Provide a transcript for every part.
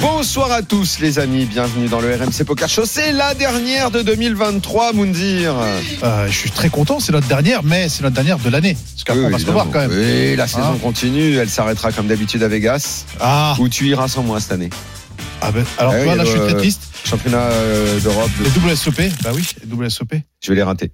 Bonsoir à tous les amis, bienvenue dans le RMC Poker Show. C'est la dernière de 2023, Moundir. Euh, je suis très content, c'est notre dernière, mais c'est notre dernière de l'année. Parce qu'après, on va se revoir quand même. Oui, la saison Hein continue, elle s'arrêtera comme d'habitude à Vegas. Ah, Où tu iras sans moi cette année. ah ben, alors Ah oui, toi, là, je suis euh, très triste. Championnat euh, d'Europe, Les WSOP, bah oui, les WSOP. je vais les rater.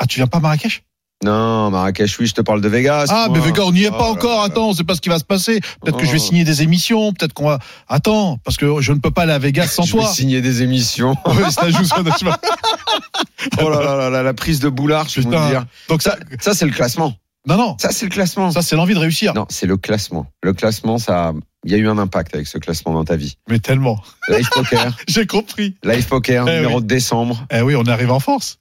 Ah, tu viens pas à Marrakech? Non, Marrakech, oui, je te parle de Vegas. Ah, moi. mais Vega, on n'y est pas Oh encore. là là. Attends, on sait pas ce qui va se passer. Peut-être que je vais Oh. signer des émissions. Peut-être qu'on va. Attends, parce que je ne peux pas aller à Vegas sans Je vais toi. signer des émissions. Ouais, ça joue, ça, je- oh là là là là, la prise de boulard, je vais Putain. dire. Donc ça, Ça, ça c'est le classement. non, non, Ça, c'est le classement. ça c'est l'envie de réussir. Non, c'est le classement. Le classement, ça, il y a eu un impact avec ce classement dans ta vie. Mais tellement. Live Poker, J'ai compris. Live Poker, Eh numéro oui. de décembre. Eh oui, on arrive en force.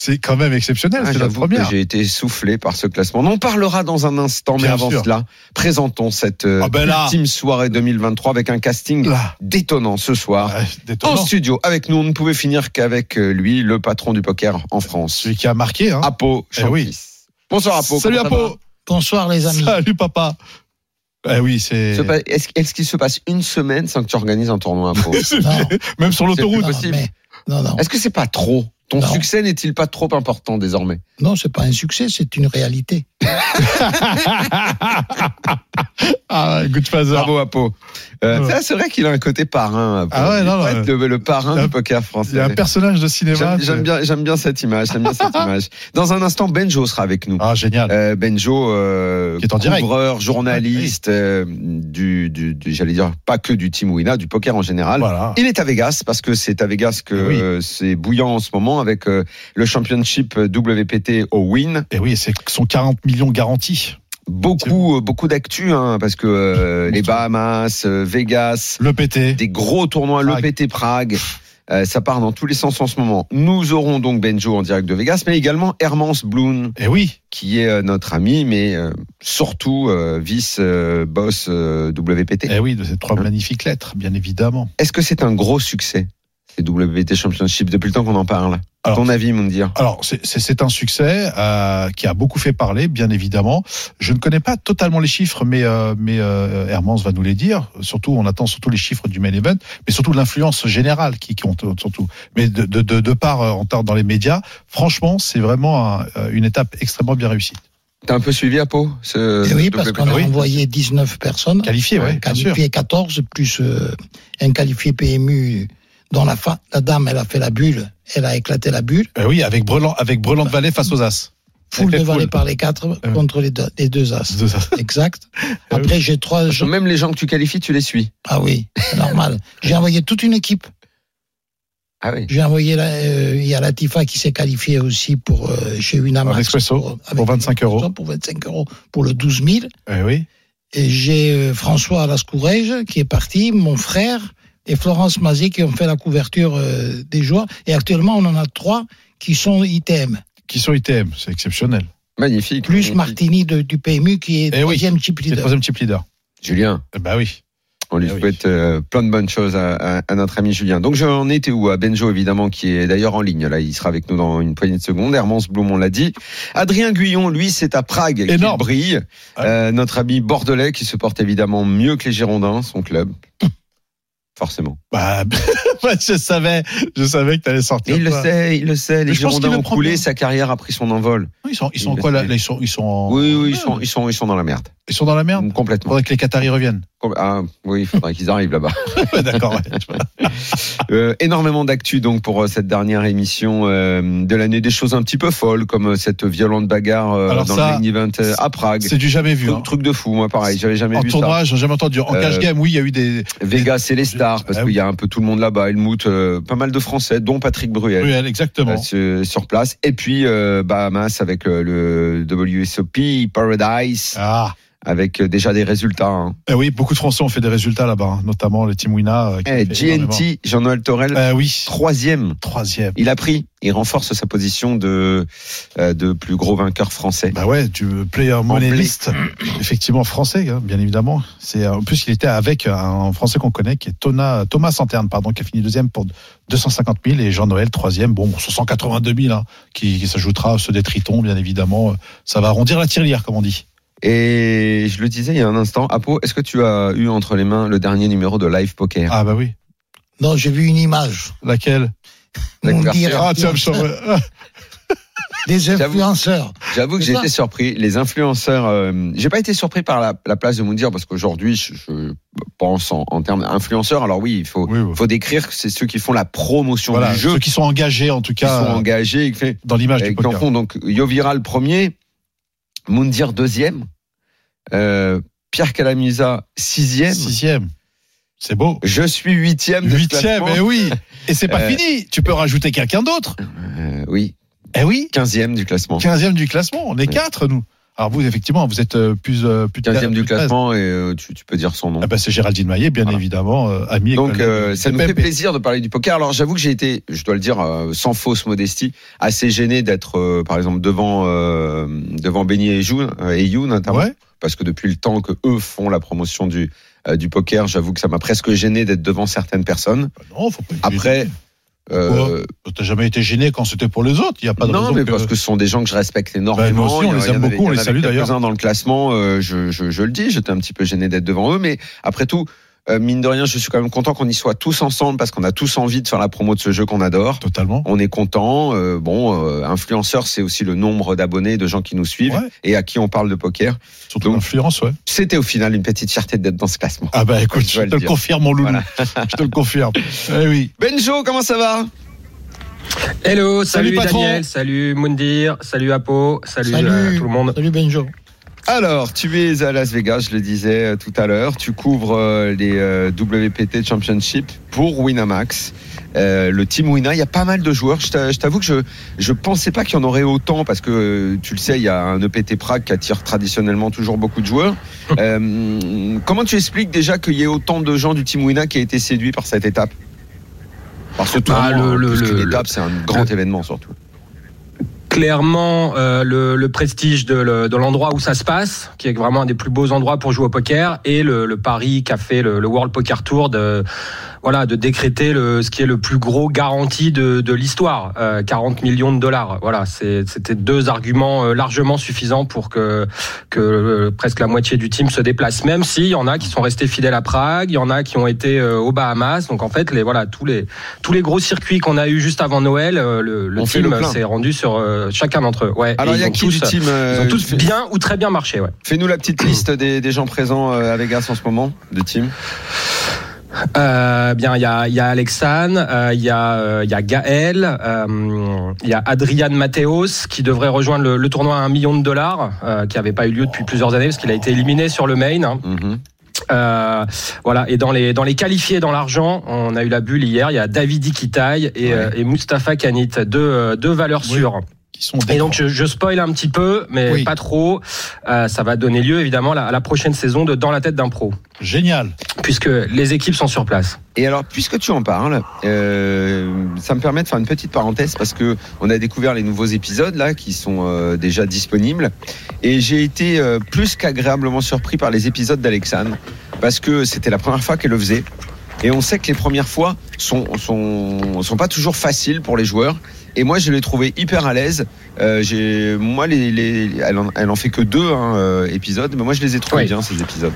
C'est quand même exceptionnel. Ah, c'est que première. j'ai été soufflé par ce classement. On en parlera dans un instant, mais avant sûr. cela, présentons cette euh, Ah ben ultime soirée 2023 avec un casting Là. détonnant ce soir. Ouais, En studio, avec nous, on ne pouvait finir qu'avec euh, lui, le patron du poker en France, Celui qui a marqué. Hein. Apo Eh oui. Bonsoir Apo. Salut Apo. Bonsoir les amis. Salut papa. Eh oui, c'est. Est-ce qu'il se passe une semaine sans que tu organises un tournoi Apo? Même sur l'autoroute. non, possible. mais- non, non, Est-ce que c'est pas trop? Ton Non. succès n'est-il pas trop important désormais? Non, c'est pas un succès, c'est une réalité. Ah, good father. Bravo Apo. Euh, Ouais. C'est vrai qu'il a un côté parrain. Ah ouais, Il non, non, le, le parrain Il du poker Il français. y a un personnage de cinéma. J'aime bien, j'aime bien cette image. J'aime bien cette image. Dans un instant, Benjo sera avec nous. Ah, génial. Euh, Benjo, euh, Qui est en direct. couvreur, journaliste, euh, du, du, du- j'allais dire pas que du Team Wina, du poker en général. Voilà. Il est à Vegas parce que c'est à Vegas que Oui. c'est bouillant en ce moment avec euh, le championship WPT au Win. Et oui, c'est son 40 millions garantis. Beaucoup, euh, beaucoup d'actu hein, parce que euh, les Bahamas, euh, Vegas, Le PT. des gros tournois, Prague. l'EPT Prague. euh, ça part dans tous les sens en ce moment. Nous aurons donc Benjo en direct de Vegas, mais également Hermance Bloom, Et oui. qui est euh, notre ami, mais euh, surtout euh, vice-boss euh, WPT. Et oui, de ces trois magnifiques lettres, bien évidemment. Est-ce que c'est un gros succès, ces WPT Championship, depuis le temps qu'on en parle Alors, Ton avis, Moundir Alors, c'est- un succès euh, qui a beaucoup fait parler, bien évidemment. Je ne connais pas totalement les chiffres, mais, euh, mais euh, Hermance va nous les dire. Surtout, on attend surtout les chiffres du main event, mais surtout l'influence générale qui compte surtout. Mais de, de, de, de part euh, en dans les médias, franchement, c'est vraiment un- une étape extrêmement bien réussie. T'as un peu suivi Apo ce Et oui, parce qu'on a oui. envoyé 19 personnes, Qualifié, oui, bien sûr. qualifié 14, plus euh, un qualifié PMU dont la, fa- la dame, elle a fait la bulle, elle a éclaté la bulle, Euh, oui, avec Brelan, avec Brelan de Valais face aux As. foule Avec de vallée foule. par les quatre Ouais. contre les deux, les deux as. Deux As. Exact. Après, j'ai trois gens. Même les gens que tu qualifies, tu les suis. Ah oui, c'est normal. J'ai envoyé toute une équipe. Ah oui. J'ai envoyé, euh, il y a Latifa qui s'est qualifiée aussi pour euh, chez Winamax. En expresso, pour 25 euros. Pour 25 euros pour le 12 000. Eh oui. Et j'ai euh, François Lascourège qui est parti, mon frère et Florence Mazet qui ont fait la couverture euh, des joueurs. Et actuellement, on en a trois qui sont ITM. Qui sont ITM, c'est exceptionnel. Magnifique. Plus magnifique. Martini de- du PMU qui est Eh oui. troisième chip le leader. troisième chip leader. Julien. Eh bah oui. On lui Ah oui. souhaite euh, plein de bonnes choses à, à- à notre ami Julien. Donc j'en étais où? À Benjo évidemment qui est d'ailleurs en ligne. Là, il sera avec nous dans une poignée de secondes. Hermance Blum, on l'a dit. Adrien Guyon, lui, c'est à Prague qu'il brille. Euh, notre ami bordelais qui se porte évidemment mieux que les Girondins, son club. Forcément. Bah, je savais, je savais que t'allais sortir. Et il le sait, il le sait. Les Girondins ont coulé, sa carrière a pris son envol. Ils sont, ils sont Il quoi là Ils sont, ils sont en. Oui, oui, ils sont, ils sont, ils sont dans la merde. Ils sont dans la merde? Complètement. Faudrait que les Qataris reviennent. Ah, oui, il faudrait qu'ils arrivent là-bas. D'accord. ouais. Euh, énormément d'actu donc pour euh, cette dernière émission euh, de l'année, des choses un petit peu folles comme cette violente bagarre euh, Alors dans ça, le main event à Prague. C'est du jamais vu. Truc, hein. truc de fou, moi pareil, j'avais jamais En vu tournoi, j'ai jamais entendu. En cash game, oui, il y a eu des. ça. Vegas et les stars parce Ah qu'il y a un peu tout le monde là-bas. Helmut, euh, pas mal de Français, dont Patrick Bruel. Ruel, exactement. euh, sur, place et puis euh, Bahamas avec le WSOP Paradise Ah, avec euh, déjà des résultats. Hein. Eh oui, beaucoup de Français ont fait des résultats là-bas, hein, notamment le Team Wina. euh, Eh. GNT, Jean-Noël Torel, Eh oui, troisième. troisième. Il a pris, il renforce sa position de, euh, de plus gros vainqueur français. Bah ouais, du player list, effectivement français, hein, bien évidemment. C'est en plus il était avec un français qu'on connaît qui est Tona, Thomas Santerne, pardon, qui a fini deuxième pour 250 000 et Jean-Noël troisième, bon, sur 182 000, hein, qui, qui s'ajoutera à ceux des Tritons, bien évidemment. Ça va arrondir la tirelière, comme on dit. Et je le disais il y a un instant, Apo, est-ce que tu as eu entre les mains le dernier numéro de Live Poker? Ah bah oui. Non, j'ai vu une image. Laquelle? La Mon Ah tiens, des influenceurs. J'avoue que j'ai été surpris. Les influenceurs, euh, j'ai pas été surpris par la, la place de Moundir parce qu'aujourd'hui, je, je pense en, en termes d'influenceurs. Alors oui, il faut, oui, oui. faut décrire que c'est ceux qui font la promotion Voilà, du jeu, ceux qui sont engagés en tout qui sont cas engagés, dans l'image et du qui en poker. font donc Yoviral premier, Moundir deuxième, euh, Pierre Calamisa sixième. Sixième. C'est beau. Je suis huitième. de Huitième, classement. eh oui. Et c'est pas Euh, fini. Tu peux rajouter quelqu'un d'autre. Euh, oui, Eh oui. quinzième du classement. 15e du classement. On est Ouais. quatre, nous. Alors vous, effectivement, vous êtes euh, plus, euh, plus de 15e du classement et euh, tu, tu peux dire son nom. Ah bah, c'est Géraldine Maillet, bien Voilà. évidemment, ami. et Donc euh, ça nous fait plaisir de parler du poker. Alors j'avoue que j'ai été, je dois le dire, sans fausse modestie, assez gêné d'être, euh, par exemple, devant euh, devant Benny et You, euh, et You notamment, Ouais. parce que depuis le temps que eux font la promotion du du poker, j'avoue que ça m'a presque gêné d'être devant certaines personnes. Bah Non, faut pas. Après. Euh, T'as jamais été gêné quand c'était pour les autres. Il y a pas de non, raison mais que- parce que ce sont des gens que je respecte énormément. Bah, nous aussi, on les aime beaucoup, on les salue d'ailleurs. dans le classement, euh, je, je, je le dis, j'étais un petit peu gêné d'être devant eux, mais après tout, euh, mine de rien, je suis quand même content qu'on y soit tous ensemble parce qu'on a tous envie de faire la promo de ce jeu qu'on adore. Totalement. On est content. euh, bon, euh, influenceur, c'est aussi le nombre d'abonnés, de gens qui nous suivent Ouais. et à qui on parle de poker. Surtout l'influence, ouais. C'était au final une petite fierté d'être dans ce classement. Ah bah écoute, Je te le confirme, mon loulou. Voilà. je te le confirme. Eh oui. Benjo, comment ça va? Hello, Salut, salut. Daniel, salut Moundir, salut Apo, salut, Salut. euh, tout le monde. Salut Benjo. Alors, tu es à Las Vegas, je le disais euh, tout à l'heure. Tu couvres euh, les euh, WPT Championship pour Winamax. Euh, le team Wina, il y a pas mal de joueurs. Je t'a- je t'avoue que je je pensais pas qu'il y en aurait autant parce que tu le sais, il y a un EPT Prague qui attire traditionnellement toujours beaucoup de joueurs. Euh, comment tu expliques déjà qu'il y ait autant de gens du team Wina qui a été séduits par cette étape? Par ce tournoi, Ah, le- hein, le- le- c'est un grand événement surtout. Clairement, euh, le, le prestige de, le- de l'endroit où ça se passe, qui est vraiment un des plus beaux endroits pour jouer au poker, et le, le pari qu'a fait le, le World Poker Tour de voilà de décréter le, ce qui est le plus gros garanti de, de l'histoire, euh, 40 millions de dollars. Voilà, c'était deux arguments euh, largement suffisants pour que que euh, presque la moitié du team se déplace. Même s'il y en a qui sont restés fidèles à Prague, il y en a qui ont été euh, aux Bahamas. Donc en fait, les voilà tous les tous les gros circuits qu'on a eu juste avant Noël, le, le team s'est rendu sur euh, chacun d'entre eux. Ouais. Alors il y a qui tous, du team Ils ont tous bien ou très bien marché. Ouais. Fais-nous la petite liste des, des gens présents à Vegas en ce moment, de team. Euh, bien, il y a, il y a Alexandre, euh, il y a, euh, il y a Gaël, euh, il y a Adrian Mateos qui devrait rejoindre le, le tournoi à un million de dollars, euh, qui n'avait pas eu lieu depuis plusieurs années parce qu'il a été éliminé sur le main. hein. Euh, voilà. Et dans les dans les qualifiés dans l'argent, on a eu la bulle hier. Il y a David Iquitaï et, Ouais. euh, et Mustapha Kanit, deux deux valeurs Oui. Sûres. Qui sont Et donc je, je spoil un petit peu, mais Oui. pas trop. Euh, ça va donner lieu évidemment à la, à la prochaine saison de Dans la tête d'un pro, génial. puisque les équipes sont sur place. Et alors, puisque tu en parles, euh, ça me permet de faire une petite parenthèse parce que on a découvert les nouveaux épisodes là qui sont euh, déjà disponibles et j'ai été euh, plus qu'agréablement surpris par les épisodes d'Alexandre parce que c'était la première fois qu'elle le faisait et on sait que les premières fois sont sont sont pas toujours faciles pour les joueurs et moi je l'ai trouvé hyper à l'aise. Euh, j'ai moi les, les elle, en, elle en fait que deux hein, euh, épisodes mais moi je les ai trouvés Oui. bien ces épisodes.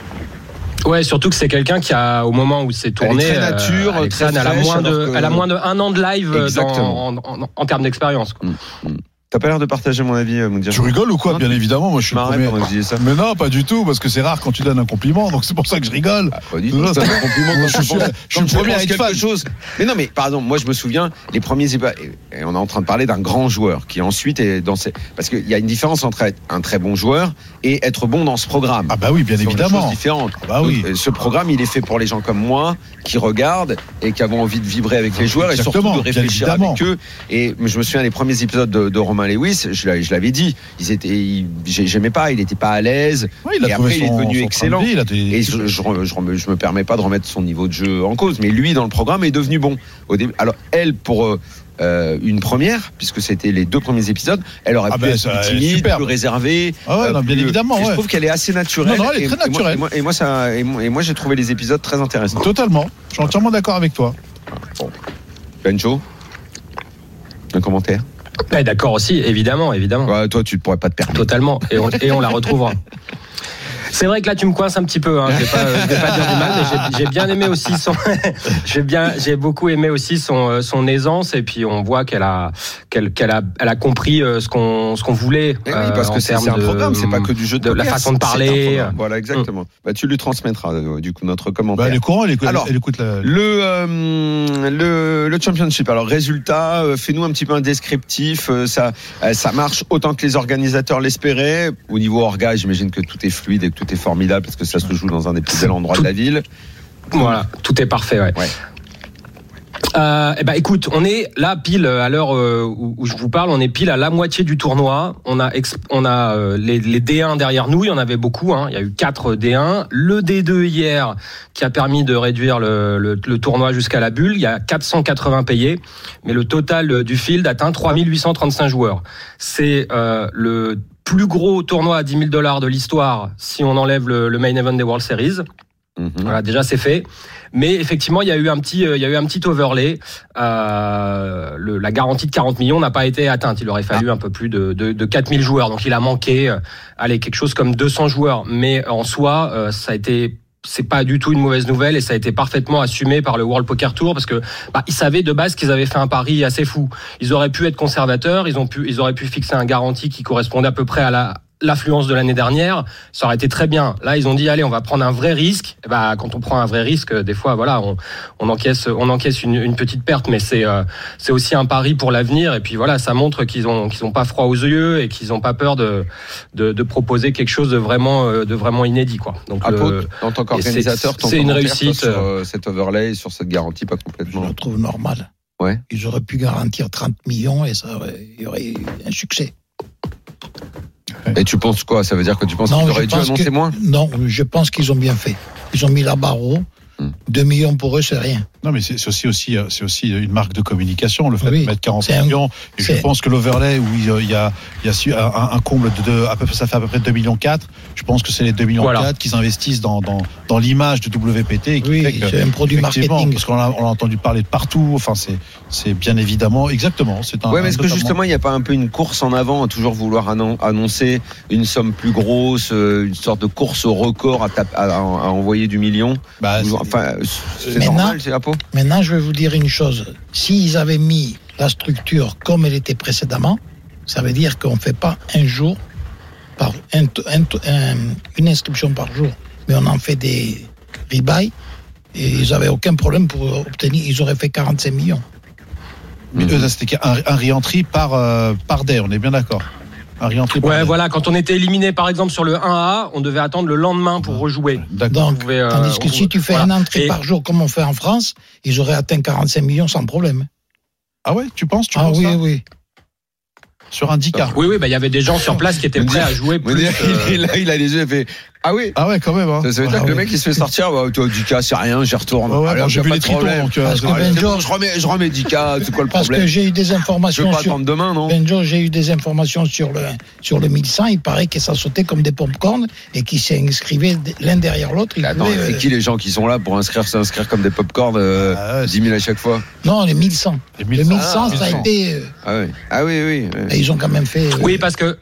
Ouais, surtout que c'est quelqu'un qui a, au moment où c'est tourné, très nature, euh, Alexandre, très elle a fraîche, moins de, que- elle a moins de un an de live euh, dans, en, en, en termes d'expérience. quoi. T'as pas l'air de partager mon avis, euh, Moundir. Tu rigoles ou quoi Bien évidemment, moi je suis m'arrête premier. je ça. Mais non, pas du tout, parce que c'est rare quand tu donnes un compliment, donc c'est pour ça que je rigole. Ah, pas du tout. C'est c'est- un compliment Moi, quand je suis- penses- je suis quand premier à être fan. chose. Mais non, mais pardon, moi je me souviens les premiers épa- et on est en train de parler d'un grand joueur qui ensuite est dans ces parce qu'il y a une différence entre être un très bon joueur et être bon dans ce programme. Ah bah oui, bien évidemment. choses différentes. Ah bah oui. Donc, euh, ce programme, il est fait pour les gens comme moi qui regardent et qui avons envie de vibrer avec les joueurs et surtout de réfléchir avec eux. Et je me souviens des premiers épisodes de, de Roman Romain Lewis, je l'a- je l'avais dit, ils étaient, j'aimais pas, il était pas à l'aise. Ouais, il a Et il est devenu excellent. de vie, a Et je, je, me permets pas de remettre son niveau de jeu en cause, mais lui dans le programme est devenu bon. Au début, alors elle pour euh, euh, une première, puisque c'était les deux premiers épisodes, elle aurait Ah pu ben, être plus timide, plus réservée. Ah ouais, euh, non, bien plus- évidemment, Je trouve qu'elle est assez naturelle. Non, non, elle est Et- très naturelle. Et moi, et moi, ça, et moi, et moi, j'ai trouvé les épisodes très intéressants. Totalement. Je suis entièrement d'accord avec toi. Benjo, un commentaire? Ouais, D'accord aussi, évidemment, évidemment. Ouais, toi, tu ne pourrais pas te permettre. Totalement. Et on, et on la retrouvera. C'est vrai que là tu me coinces un petit peu. Hein. Je vais pas, je vais pas dire du mal, mais j'ai- j'ai bien aimé aussi son. j'ai bien, j'ai beaucoup aimé aussi son euh, son aisance et puis on voit qu'elle a qu'elle qu'elle a elle a compris euh, ce qu'on ce qu'on voulait. Eh oui, euh, parce en que c'est un de- programme, c'est pas que du jeu de, de la façon de parler. Voilà, exactement. Bah, tu lui transmettras euh, du coup notre Bah, commentaire. elle est courant, elle écoute, Alors, elle écoute la. Le, euh, le le championship. Alors résultat, euh, fais-nous un petit peu un descriptif. euh, ça euh, ça marche autant que les organisateurs l'espéraient. Au niveau orga, j'imagine que tout est fluide et que tout est formidable parce que ça se joue dans un des plus bels endroits de la ville. Voilà, tout est parfait. Ouais. Ouais. Euh, eh ben, écoute, on est là pile à l'heure euh, où, où je vous parle, on est pile à la moitié du tournoi. On a on a euh, les, les D1 derrière nous, il y en avait beaucoup. Hein. Il y a eu quatre D1, le D2 hier qui a permis de réduire le, le, le tournoi jusqu'à la bulle. Il y a 480 payés, mais le total du field atteint 3835 joueurs. C'est euh, le plus gros tournoi à 10 000 dollars de l'histoire si on enlève le, le main event des World Series. Mhm. Voilà, déjà c'est fait. Mais effectivement, il y a eu un petit, euh, il y a eu un petit overlay. Euh, le- la garantie de 40 millions n'a pas été atteinte. Il aurait fallu un peu plus de, de, de 4000 joueurs. Donc il a manqué, euh, allez, quelque chose comme 200 joueurs. Mais en soi, euh, ça a été c'est pas du tout une mauvaise nouvelle et ça a été parfaitement assumé par le World Poker Tour parce que bah, ils savaient de base qu'ils avaient fait un pari assez fou. Ils auraient pu être conservateurs, ils ont pu, ils auraient pu fixer un garantie qui correspondait à peu près à la l'affluence de l'année dernière, ça aurait été très bien. Là, ils ont dit allez, on va prendre un vrai risque. Et bah, quand on prend un vrai risque, des fois, voilà, on, on encaisse, on encaisse une, une petite perte, mais c'est euh, c'est aussi un pari pour l'avenir. Et puis voilà, ça montre qu'ils ont qu'ils ont pas froid aux yeux et qu'ils ont pas peur de, de de proposer quelque chose de vraiment euh, de vraiment inédit, quoi. Donc le- en tant qu'organisateur, c'est- une réussite, sur euh, cet overlay sur cette garantie pas Je complètement. le trouve normal. Ouais. Ils auraient pu garantir 30 millions et ça aurait, il y aurait eu un succès. Et tu penses quoi? Ça veut dire que tu penses qu'ils auraient dû annoncer que- moins? Non, je pense qu'ils ont bien fait. Ils ont mis la barre haut. Hmm. 2 millions pour eux, c'est rien. Non, mais c'est aussi, aussi, euh, c'est aussi une marque de communication, le fait Oui. de mettre 40 C'est un- millions. Et je pense que l'overlay, où il y a, il y a, un, un comble de, à peu près, ça fait à peu près 2 millions 4. Je pense que c'est les 2 millions Voilà. 4 qu'ils investissent dans, dans, dans l'image du WPT. Et qui Oui, c'est un produit marketing. Parce qu'on a, on a entendu parler de partout. Enfin, c'est, c'est bien évidemment, exactement. C'est un, Ouais, mais est-ce que justement il n'y a pas un peu une course en avant à toujours vouloir annon- annoncer une somme plus grosse, euh, une sorte de course au record à, tap- à- à- à envoyer du million? Bah, Enfin, c'est Maintenant- normal, c'est Apo Maintenant, je vais vous dire une chose. S'ils avaient mis la structure comme elle était précédemment, ça veut dire qu'on ne fait pas un jour, par, un- un- un- une inscription par jour, mais on en fait des rebuy. Et ils n'avaient aucun problème pour obtenir. Ils auraient fait 45 millions. mais eux, c'était un, un re-entry par, euh, par day, on est bien d'accord. Ouais, voilà. Quand on était éliminé, par exemple, sur le 1A, on devait attendre le lendemain pour rejouer. D'accord. Donc, pouvait, euh, tandis que on- si tu fais voilà. un entrée Et- par jour comme on fait en France, ils auraient atteint 45 millions sans problème. Ah ouais, tu penses, tu ah penses oui, ça oui. Sur un 10 Oui, oui, bah, il y avait des gens sur place qui étaient prêts à jouer euh, il, il a les yeux, il fait Ah oui Ah ouais, quand même. Hein. Ça, ça veut dire Ah que le mec il se fait sortir, bah, toi, 10K, c'est rien, j'y retourne. Ouais, ouais, bon, j'ai a vu pas les tritons, problème. donc, euh, Parce que c'est Benjo- bon, je remets, je remets 10K, c'est quoi le Parce que problème j'ai eu des Je veux informations pas sur, attendre demain, non Benjo, j'ai eu des informations sur le, sur le 1100. Il paraît que ça sautait comme des pop-corn et qu'ils s'inscrivaient l'un derrière l'autre. Attends, pouvaient, c'est euh, qui les gens qui sont là pour inscrire, s'inscrire comme des popcorn euh, Ah ouais, 10 000 à chaque fois Non, les 1100. Les Le 1100. 1100, ça a 1100. été. euh, Ah oui, ah oui, oui. oui. et ils ont quand même fait. euh, Oui, parce que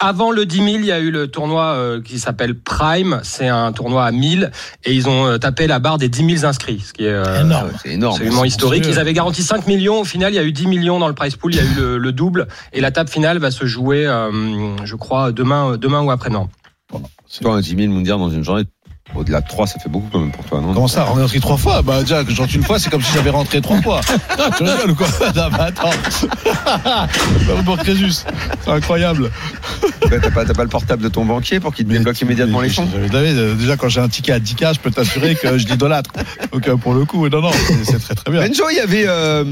avant le 10 000, il y a eu le tournoi euh, qui s'appelle Prime. C'est un tournoi à 1000 et ils ont euh, tapé la barre des 10 000 inscrits, ce qui est euh, Énorme. C'est énorme. absolument historique. Ils avaient garanti 5 millions. Au final, il y a eu 10 millions dans le prize pool. Il y a eu le, le double et la table finale va se jouer, euh, je crois, demain, demain ou après-demain. Toi, un 10 000 mondial dans une journée, au-delà de 3, ça fait beaucoup quand même pour toi, non Comment ça On est rentré trois fois Bah déjà, que je rentre une fois, c'est comme si j'avais rentré trois fois. Ah, tu rigoles ou quoi Non, mais attends. Bah, pour Crésus, c'est incroyable. Bah, T'as pas, t'as pas le portable de ton banquier pour qu'il te débloque immédiatement les fonds Vous savez, Déjà, quand j'ai un ticket à 10K, je peux t'assurer que je l'idolâtre. Donc, euh, pour le coup, non, non, c'est c'est très très bien. Benjo, il y avait, euh,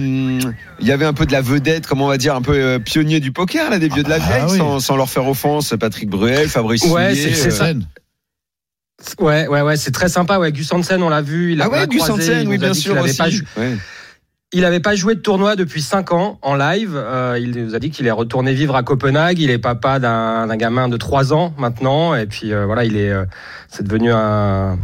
il y avait un peu de la vedette, comment on va dire, un peu euh, pionnier du poker, là, des vieux de la Ah, vieille, oui. sans, sans leur faire offense. Patrick Bruel, Fabrice Ouais, Soulier, c'est- c'est euh, ça. Ouais, ouais, ouais, c'est très sympa. Ouais, Gus Hansen, on l'a vu. Il a Ah ouais, Gus Hansen, oui, bien sûr pas Ouais. Il n'avait pas joué de tournoi depuis 5 ans en live. Euh, il nous a dit qu'il est retourné vivre à Copenhague. Il est papa d'un gamin de 3 ans maintenant. Et puis euh, voilà, il est, euh, c'est devenu un,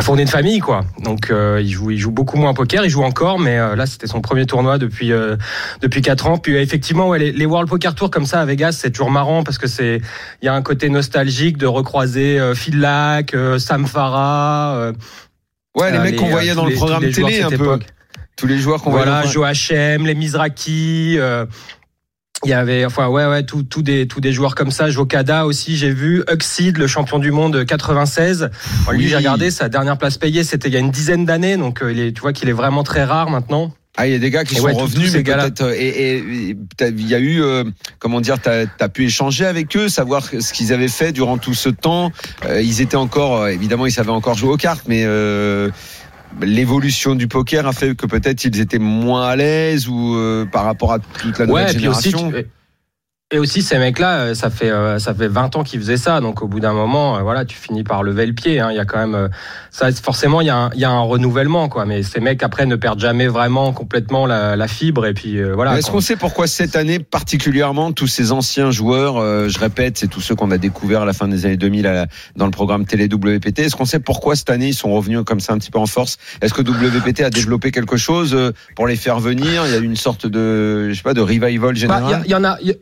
fondé une famille quoi. Donc euh, il joue, il joue beaucoup moins au poker. Il joue encore, mais euh, là c'était son premier tournoi depuis euh, depuis 4 ans. Puis euh, effectivement, ouais, les, les World Poker Tour comme ça à Vegas, c'est toujours marrant parce que c'est, il y a un côté nostalgique de recroiser euh, Phil Lack, euh, Sam Farah. euh, Ouais, les mecs qu'on voyait dans le les- programme télé, un peu. époque. Tous les joueurs qu'on Voilà, voyait. dans- Joachim, les Mizraki. Il y avait, enfin, ouais, ouais, tout, tout des, tous des joueurs comme ça. Jokada aussi, j'ai vu. Huxid, le champion du monde 96. Bon, Lui, j'ai regardé sa dernière place payée, c'était il y a une dizaine d'années, donc euh, il est, tu vois qu'il est vraiment très rare maintenant. Ah, il y a des gars qui Et sont ouais, revenus, mais peut-être. euh, Et il y a eu, euh, comment dire, t'as as pu échanger avec eux, savoir ce qu'ils avaient fait durant tout ce temps. Euh, ils étaient encore, euh, évidemment, ils savaient encore jouer aux cartes, mais euh, l'évolution du poker a fait que peut-être ils étaient moins à l'aise ou euh, par rapport à toute la nouvelle Ouais, et puis aussi, génération. tu- et aussi ces mecs-là, euh, ça fait euh, ça fait 20 ans qu'ils faisaient ça, donc au bout d'un moment, euh, voilà, tu finis par lever le pied. hein. Il y a quand même ça, forcément, il y a un, il y a un renouvellement, quoi. Mais ces mecs après ne perdent jamais vraiment complètement la, la fibre, et puis euh, voilà. Est-ce qu'on sait pourquoi cette année particulièrement tous ces anciens joueurs, euh, je répète, c'est tous ceux qu'on a découverts à la fin des années 2000 à dans le programme télé WPT. Est-ce qu'on sait pourquoi cette année ils sont revenus comme ça un petit peu en force? Est-ce que WPT a développé quelque chose pour les faire venir? Il y a eu une sorte de, je sais pas, de revival Bah, général? Il y en a. y a-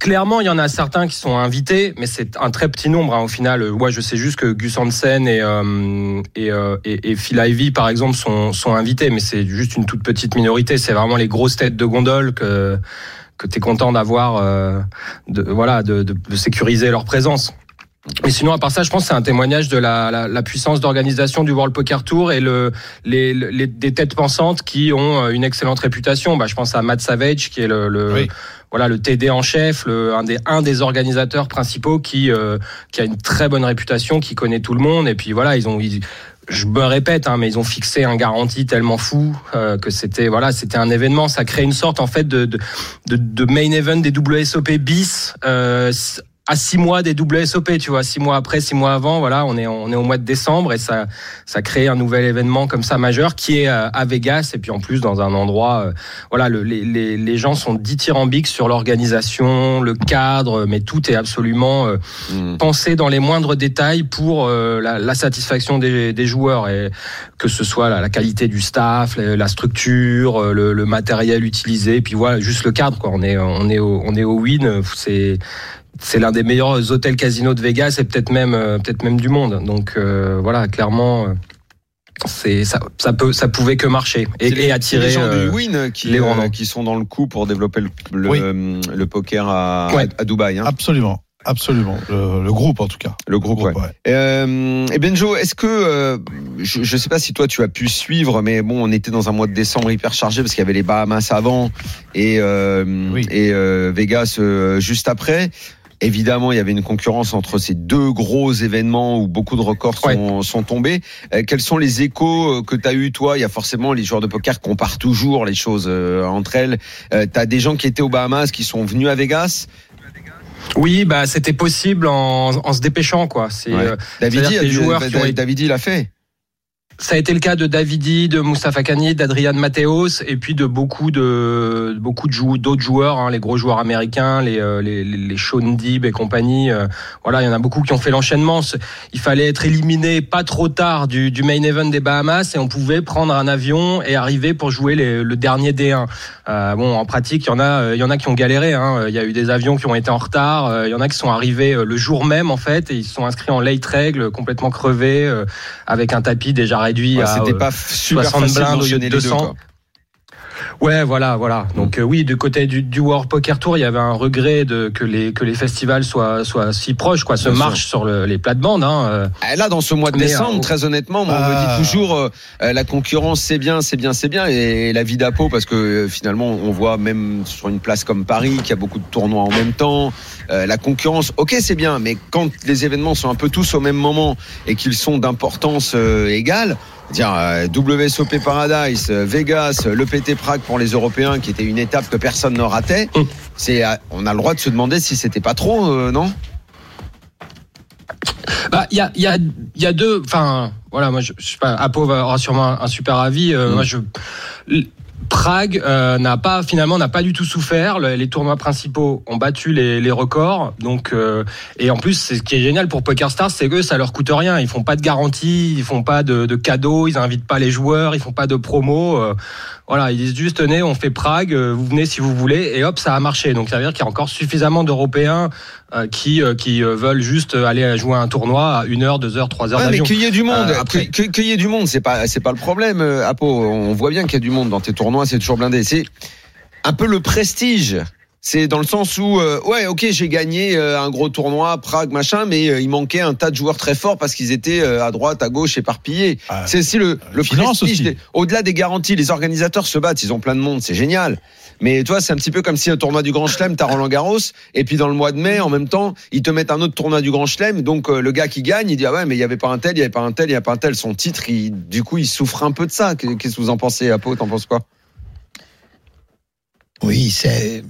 Clairement, il y en a certains qui sont invités, mais c'est un très petit nombre hein, au final. Ouais, je sais juste que Gus Hansen et, euh, et, euh, et, Phil Ivey, par exemple, sont, sont invités, mais c'est juste une toute petite minorité. C'est vraiment les grosses têtes de gondole que que tu es content d'avoir, euh, de, voilà, de, de, de sécuriser leur présence. Mais sinon, à part ça, je pense que c'est un témoignage de la, la, la puissance d'organisation du World Poker Tour et le, les, les, des têtes pensantes qui ont une excellente réputation. Bah, je pense à Matt Savage, qui est le, le Oui. Voilà le TD en chef, le, un des un des organisateurs principaux qui euh, qui a une très bonne réputation, qui connaît tout le monde. Et puis voilà, ils ont ils- je me répète, hein, mais ils ont fixé un garantie tellement fou euh, que c'était voilà, c'était un événement. Ça crée une sorte en fait de de, de, main event des WSOP bis. Euh, à six mois des WSOP, tu vois, six mois après, six mois avant, voilà, on est on est au mois de décembre et ça ça crée un nouvel événement comme ça majeur qui est euh, à Vegas et puis en plus dans un endroit, euh, voilà, le, les, les les gens sont dithyrambiques sur l'organisation, le cadre, mais tout est absolument euh, Hmm. pensé dans les moindres détails pour euh, la, la satisfaction des, des joueurs et que ce soit la, la qualité du staff, la, la structure, euh, le, le matériel utilisé, puis voilà, juste le cadre quoi. On est on est au, on est au win, c'est c'est l'un des meilleurs hôtels casinos de Vegas et peut-être même euh, peut-être même du monde. Donc euh, voilà, clairement. euh, c'est ça, ça peut ça pouvait que marcher et, les- et attirer les gens euh, du Win qui, les euh, sont dans le coup pour développer le, le, Oui. le poker à, Ouais. à, Dubaï. Hein. Absolument, absolument. Le, le groupe en tout cas. Le groupe, ouais. ouais. Euh, et Benjo, est-ce que euh, je, je sais pas si toi tu as pu suivre, mais bon, on était dans un mois de décembre hyper chargé parce qu'il y avait les Bahamas avant et euh, Oui. et euh, Vegas euh, juste après. Évidemment, il y avait une concurrence entre ces deux gros événements où beaucoup de records sont, sont tombés. Euh, quels sont les échos euh, que tu as eu toi? Il y a forcément les joueurs de poker comparent toujours les choses euh, entre elles. Tu as des gens qui étaient aux Bahamas qui sont venus à Vegas? Oui, bah c'était possible en, en se dépêchant quoi. C'est Ouais. euh, Davidi, a joueurs qui ont été- Davidi l'a fait. Ça a été le cas de Davidi, de Mustafa Kani, d'Adrian Mateos, et puis de beaucoup de beaucoup de d'autres joueurs, hein, les gros joueurs américains, les euh, les, les Sean Dib et compagnie. euh, voilà, il y en a beaucoup qui ont fait l'enchaînement. Il fallait être éliminé pas trop tard du, du main event des Bahamas et on pouvait prendre un avion et arriver pour jouer les- le dernier D1. Euh, bon, en pratique, il y en a, euh, il y en a qui ont galéré. hein. Il y a eu des avions qui ont été en retard. euh, Il y en a qui sont arrivés le jour même en fait et ils sont inscrits en late règle, complètement crevés, avec un tapis déjà réduit Ouais, à C'était euh, pas super 60 facile blindes au lieu de d'enchaîner les deux. 200. quoi. Ouais, voilà, voilà. Donc euh, oui, du côté du, du World Poker Tour, il y avait un regret de que les que les festivals soient soient si proches, quoi, se marchent sur le- les plates-bandes. Hein. euh. Eh, Là, dans ce mois de Mais, décembre, euh, très honnêtement, moi, on Ah. me dit toujours euh, euh, la concurrence, c'est bien, c'est bien, c'est bien, et la vie d'Apo, parce que finalement, on voit même sur une place comme Paris qu'il y a beaucoup de tournois en même temps. la concurrence, ok, c'est bien, mais quand les événements sont un peu tous au même moment et qu'ils sont d'importance égale, dire euh, WSOP Paradise, euh, Vegas, euh, le PT Prague pour les Européens, qui était une étape que personne ne ratait, Mm. c'est, on a le droit de se demander si c'était pas trop, euh, non? Bah, il y a, y a, y a deux. Enfin, voilà, moi, je, je sais pas. Apo aura sûrement un, un super avis. Euh, Mm. Moi, je. Prague euh, n'a pas finalement n'a pas du tout souffert. Le- les tournois principaux ont battu les, les records. Donc euh, et en plus, ce qui est génial pour PokerStars, c'est que ça leur coûte rien. Ils font pas de garantie, ils font pas de, de cadeaux, ils invitent pas les joueurs, ils font pas de promo. euh, voilà, ils disent juste tenez, on fait Prague, euh, vous venez si vous voulez, et hop, ça a marché. Donc ça veut dire qu'il y a encore suffisamment d'Européens euh, qui euh, qui veulent juste aller jouer un tournoi à une heure, deux heures, trois heures Ouais, mais d'avion. qu'il y ait du monde, Euh, après- qu'il y ait du monde, c'est pas c'est pas le problème. Apo, on voit bien qu'il y a du monde dans tes tournois, c'est toujours blindé. C'est un peu le prestige. C'est dans le sens où euh, ouais, ok, j'ai gagné euh, un gros tournoi, Prague, machin, mais euh, il manquait un tas de joueurs très forts parce qu'ils étaient euh, à droite, à gauche, éparpillés. Ah, c'est aussi le, le finance prestige. Au-delà des garanties, les organisateurs se battent, ils ont plein de monde, c'est génial. Mais toi, c'est un petit peu comme si un tournoi du Grand Chelem, t'as Roland Garros, et puis dans le mois de mai, en même temps, ils te mettent un autre tournoi du Grand Chelem. Donc euh, le gars qui gagne, il dit ah ouais, mais il y avait pas un tel, il y avait pas un tel, il y avait pas un tel. Son titre, il, du coup, il souffre un peu de ça. Qu'est-ce que vous en pensez, Apo? T'en penses quoi? Oui, c'est.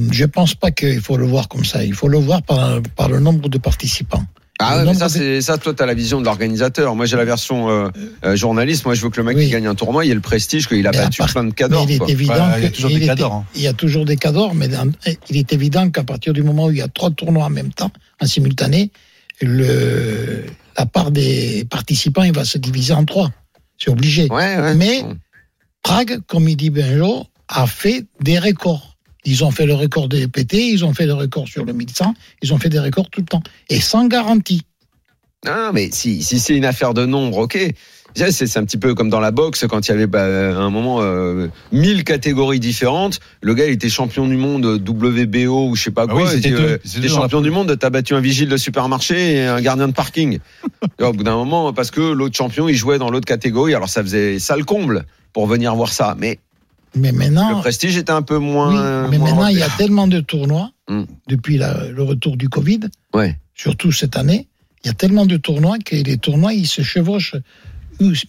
Je pense pas qu'il faut le voir comme ça. Il faut le voir par, par le nombre de participants. Ah ouais, mais ça, de- c'est ça. Toi, t'as la vision de l'organisateur. Moi, j'ai la version euh, euh, journaliste. Moi, je veux que le mec Oui. qui gagne un tournoi, il ait le prestige qu'il a Mais battu part- plein de cadors. il est quoi. évident Ouais, il y a toujours il des est- cadors, hein. Il y a toujours des cadors, mais dans- il est évident qu'à partir du moment où il y a trois tournois en même temps, en simultané, le, la part des participants, il va se diviser en trois. C'est obligé. Ouais, ouais. Mais-. Prague, comme il dit Benjo, a fait des records. Ils ont fait le record des PT, ils ont fait le record sur le 1100, ils ont fait des records tout le temps. Et sans garantie. Ah, mais si, si c'est une affaire de nombre, ok. C'est un petit peu comme dans la boxe, quand il y avait bah, à un moment euh, 1000 catégories différentes. Le gars, il était champion du monde WBO ou je sais pas Ah quoi. oui, c'était euh, champion du monde, t'as battu un vigile de supermarché et un gardien de parking. Et au bout d'un moment, parce que l'autre champion, il jouait dans l'autre catégorie, alors ça faisait ça le comble pour venir voir ça. Mais Mais maintenant, le prestige était un peu oui, moins. mais moins maintenant il y a tellement de tournois, Hmm. depuis la- le retour du Covid, Ouais. surtout cette année, il y a tellement de tournois que les tournois, ils se chevauchent.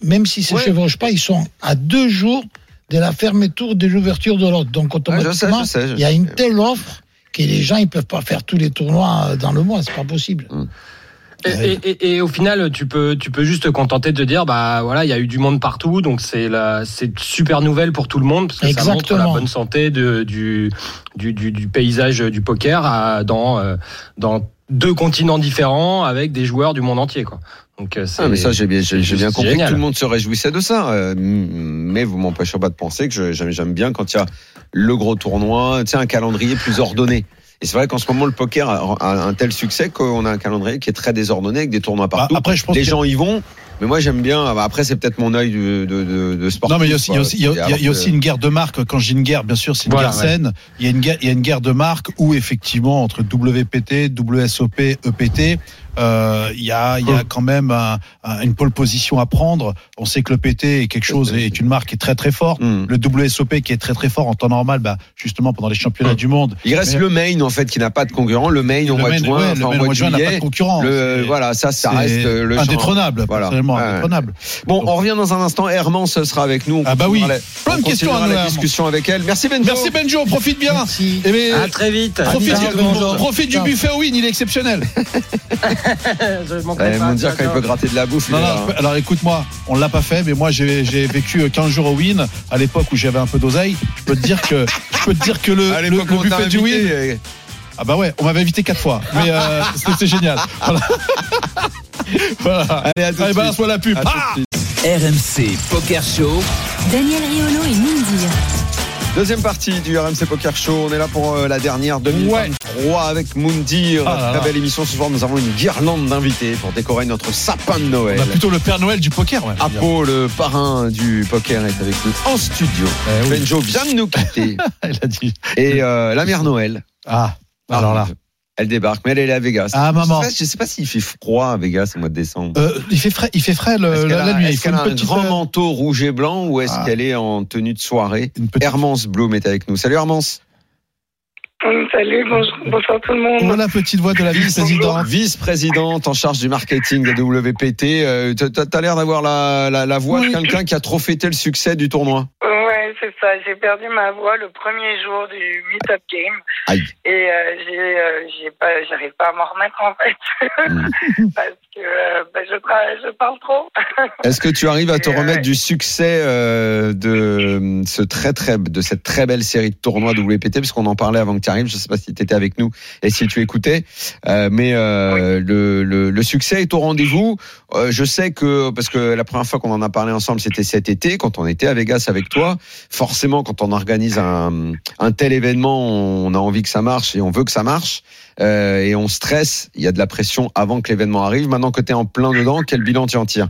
Même s'ils ne se Ouais. chevauchent pas, ils sont à deux jours de la fermeture de l'ouverture de l'autre. Donc Ouais, je sais, automatiquement, je sais, je il y a une telle offre que les gens ils peuvent pas faire tous les tournois euh, dans le mois, c'est pas possible. Et, et- et- et au final, tu peux, tu peux juste te contenter de dire, bah voilà, il y a eu du monde partout, donc c'est la, c'est super nouvelle pour tout le monde parce que ça montre la Exactement. bonne santé de, du, du, du, du paysage du poker à- dans, euh, dans deux continents différents avec des joueurs du monde entier, quoi. Donc euh, c'est. Ah, mais ça, j'ai bien, j'ai bien compris génial. que tout le monde se réjouissait de ça. Euh, mais vous m'empêcherez pas de penser que j'aime bien quand il y a le gros tournoi, tu sais, un calendrier plus ordonné. Et c'est vrai qu'en ce moment, le poker a, a un tel succès qu'on a un calendrier qui est très désordonné avec des tournois Bah, partout. après, je pense Les gens y vont. Mais moi, j'aime bien. Après, c'est peut-être mon œil de, de, de, de sportif. Non, mais il y a aussi, il y a aussi, il y a- il y a- il y a Alors aussi que- une guerre de marque. Quand je dis une guerre, bien sûr, c'est une Voilà, guerre ouais. saine. Il y a une guerre, il y a une guerre de marque où effectivement entre WPT, WSOP, EPT, euh, il y a, y a quand même un- un- une pole position à prendre. On sait que le PT est quelque chose, est une marque qui est très très forte. Hmm. Le WSOP qui est très très fort en temps normal, bah, justement pendant les championnats Hmm. du monde. Il reste Mais- le main, en fait, qui n'a pas de concurrent. Le main au mois de Maine- juin, ouais, enfin, le au Maine mois juin n'a pas de concurrent. Le, voilà, ça, ça reste euh, le indétrônable. Voilà. Personnellement, Ouais. indétrônable. Bon, Donc- on revient dans un instant. Hermance sera avec nous. On Ah bah oui. la- Plein de on questions à la discussion avec elle. Merci Benjo. Merci Benjo, profite bien. Merci. Eh ben, À très vite. profite, Ciao, du- bonjour. profite du buffet win, il est exceptionnel. Je manquerai Eh, pas, dire quand il peut gratter de la bouffe. Non, non, là, hein. peux- alors écoute-moi, on l'a pas fait, mais moi j'ai j'ai vécu 15 jours au Win à l'époque où j'avais un peu d'oseille. Je peux te dire que je peux te dire que le, le, le buffet du invité, Win, euh, ah bah ouais, on m'avait invité quatre fois, mais euh, c'était génial. Voilà. voilà. Allez, à tout Allez, balance-moi la pub. Ah. RMC Poker Show. Daniel Riolo et Mindir. Deuxième partie du RMC Poker Show. On est là pour euh, la dernière demi Ouais. froid avec Moundir. Ah Très là. belle émission ce soir. Nous avons une guirlande d'invités pour décorer notre sapin de Noël. On a plutôt le Père Noël du poker. Ouais, Apo, le parrain du poker, est avec nous en studio. Eh oui. Benjo vient de nous quitter. Elle a dit. Et euh, la mère Noël. Ah, alors là. Elle débarque, mais elle est à Vegas. Ah, maman. Je sais, pas- je sais pas s'il fait froid à Vegas au mois de décembre. Euh, il fait frais, il fait frais le- la, a, la nuit. Est-ce qu'elle a un grand euh, manteau rouge et blanc ou est-ce Ah. qu'elle est en tenue de soirée une petite- Hermance Bloom est avec nous. Salut Hermance. Hum, Salut, bonjour, bonsoir tout le monde. Oh, la petite voix de la vice-présidente. Vice-présidente en charge du marketing de WPT. Euh, t'as- T'as l'air d'avoir la, la, la voix de quelqu'un qui a trop fêté le succès du tournoi. C'est ça. J'ai perdu ma voix le premier jour du Meetup Game. Aïe. Et euh, j'ai, euh, j'ai pas, j'arrive pas à m'en remettre en fait, Mm. parce que euh, bah, je, tra- je parle trop. Est-ce que tu arrives à te Et, remettre du succès euh, de ce très très de cette très belle série de tournois WPT puisqu'on en parlait avant que tu arrives. Je sais pas si tu étais avec nous et si tu écoutais, mais le, le, le succès est au rendez-vous. Je sais que parce que la première fois qu'on en a parlé ensemble, c'était cet été quand on était à Vegas avec toi. Forcément, quand on organise un, tel événement, on a envie que ça marche et on veut que ça marche. Euh, et on stresse, il y a de la pression avant que l'événement arrive. Maintenant que tu es en plein dedans, quel bilan tu en tires?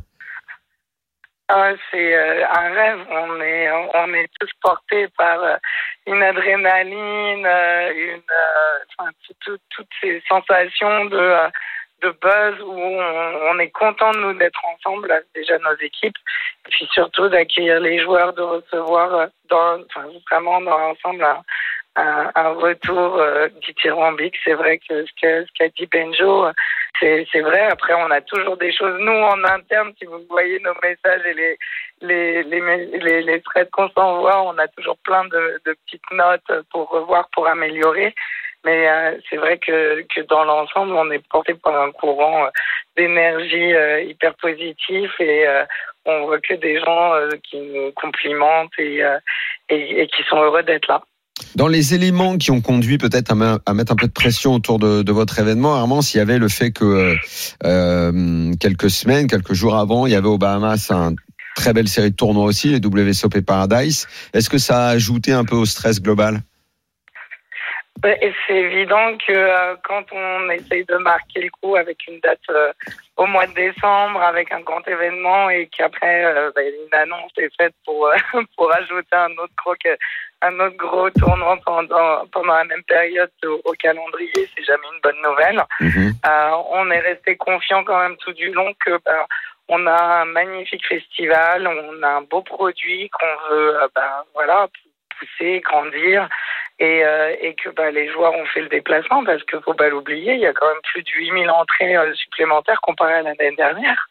Ah, c'est euh, un rêve. On est, on est tous portés par euh, une adrénaline, toutes ces sensations de, de buzz où on, est content de nous d'être ensemble, déjà nos équipes, et puis surtout d'accueillir les joueurs, de recevoir euh, vraiment dans l'ensemble un, retour euh, dithyrambique. C'est vrai que ce que- ce qu'a dit Benjo, c'est vrai. Après, on a toujours des choses, nous, en interne, si vous voyez nos messages et les, les, les, les, les qu'on s'envoie, on a toujours plein de petites notes pour revoir, pour améliorer. Mais euh, c'est vrai que, que dans l'ensemble, on est porté par un courant euh, d'énergie euh, hyper positif et euh, on voit que des gens euh, qui nous complimentent et, et, qui sont heureux d'être là. Dans les éléments qui ont conduit peut-être à, me- à mettre un peu de pression autour de, votre événement, Armand, s'il y avait le fait que quelques semaines, quelques jours avant, il y avait aux Bahamas un très belle série de tournois aussi, les WSOP Paradise. Est-ce que ça a ajouté un peu au stress global? Et c'est évident que euh, quand on essaye de marquer le coup avec une date euh, au mois de décembre, avec un grand événement, et qu'après euh, bah, une annonce est faite pour pour ajouter un autre gros un autre gros tournoi pendant pendant la même période au, au calendrier, c'est jamais une bonne nouvelle. Mhm. On est resté confiant quand même tout du long que ben, on a un magnifique festival, on a un beau produit qu'on veut ben, voilà pousser, grandir et, euh, et que ben, les joueurs ont fait le déplacement parce qu'il faut pas l'oublier, il y a quand même plus de 8000 entrées euh, supplémentaires comparé à l'année dernière.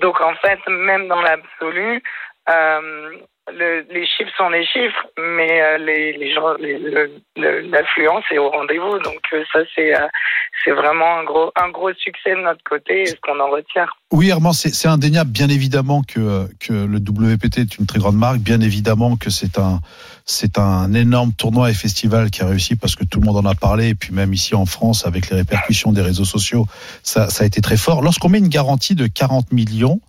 Donc en fait, même dans l'absolu, euh, le, les chiffres sont les chiffres, mais les, les gens, l'affluence est au rendez-vous. Donc ça, c'est vraiment un gros un gros succès de notre côté, et ce qu'on en retient. Oui, Herman, c'est indéniable, bien évidemment que, que le WPT est une très grande marque, bien évidemment que c'est un, c'est un énorme tournoi et festival qui a réussi parce que tout le monde en a parlé, et puis même ici en France, avec les répercussions des réseaux sociaux, ça, ça a été très fort. Lorsqu'on met une garantie de 40 millions,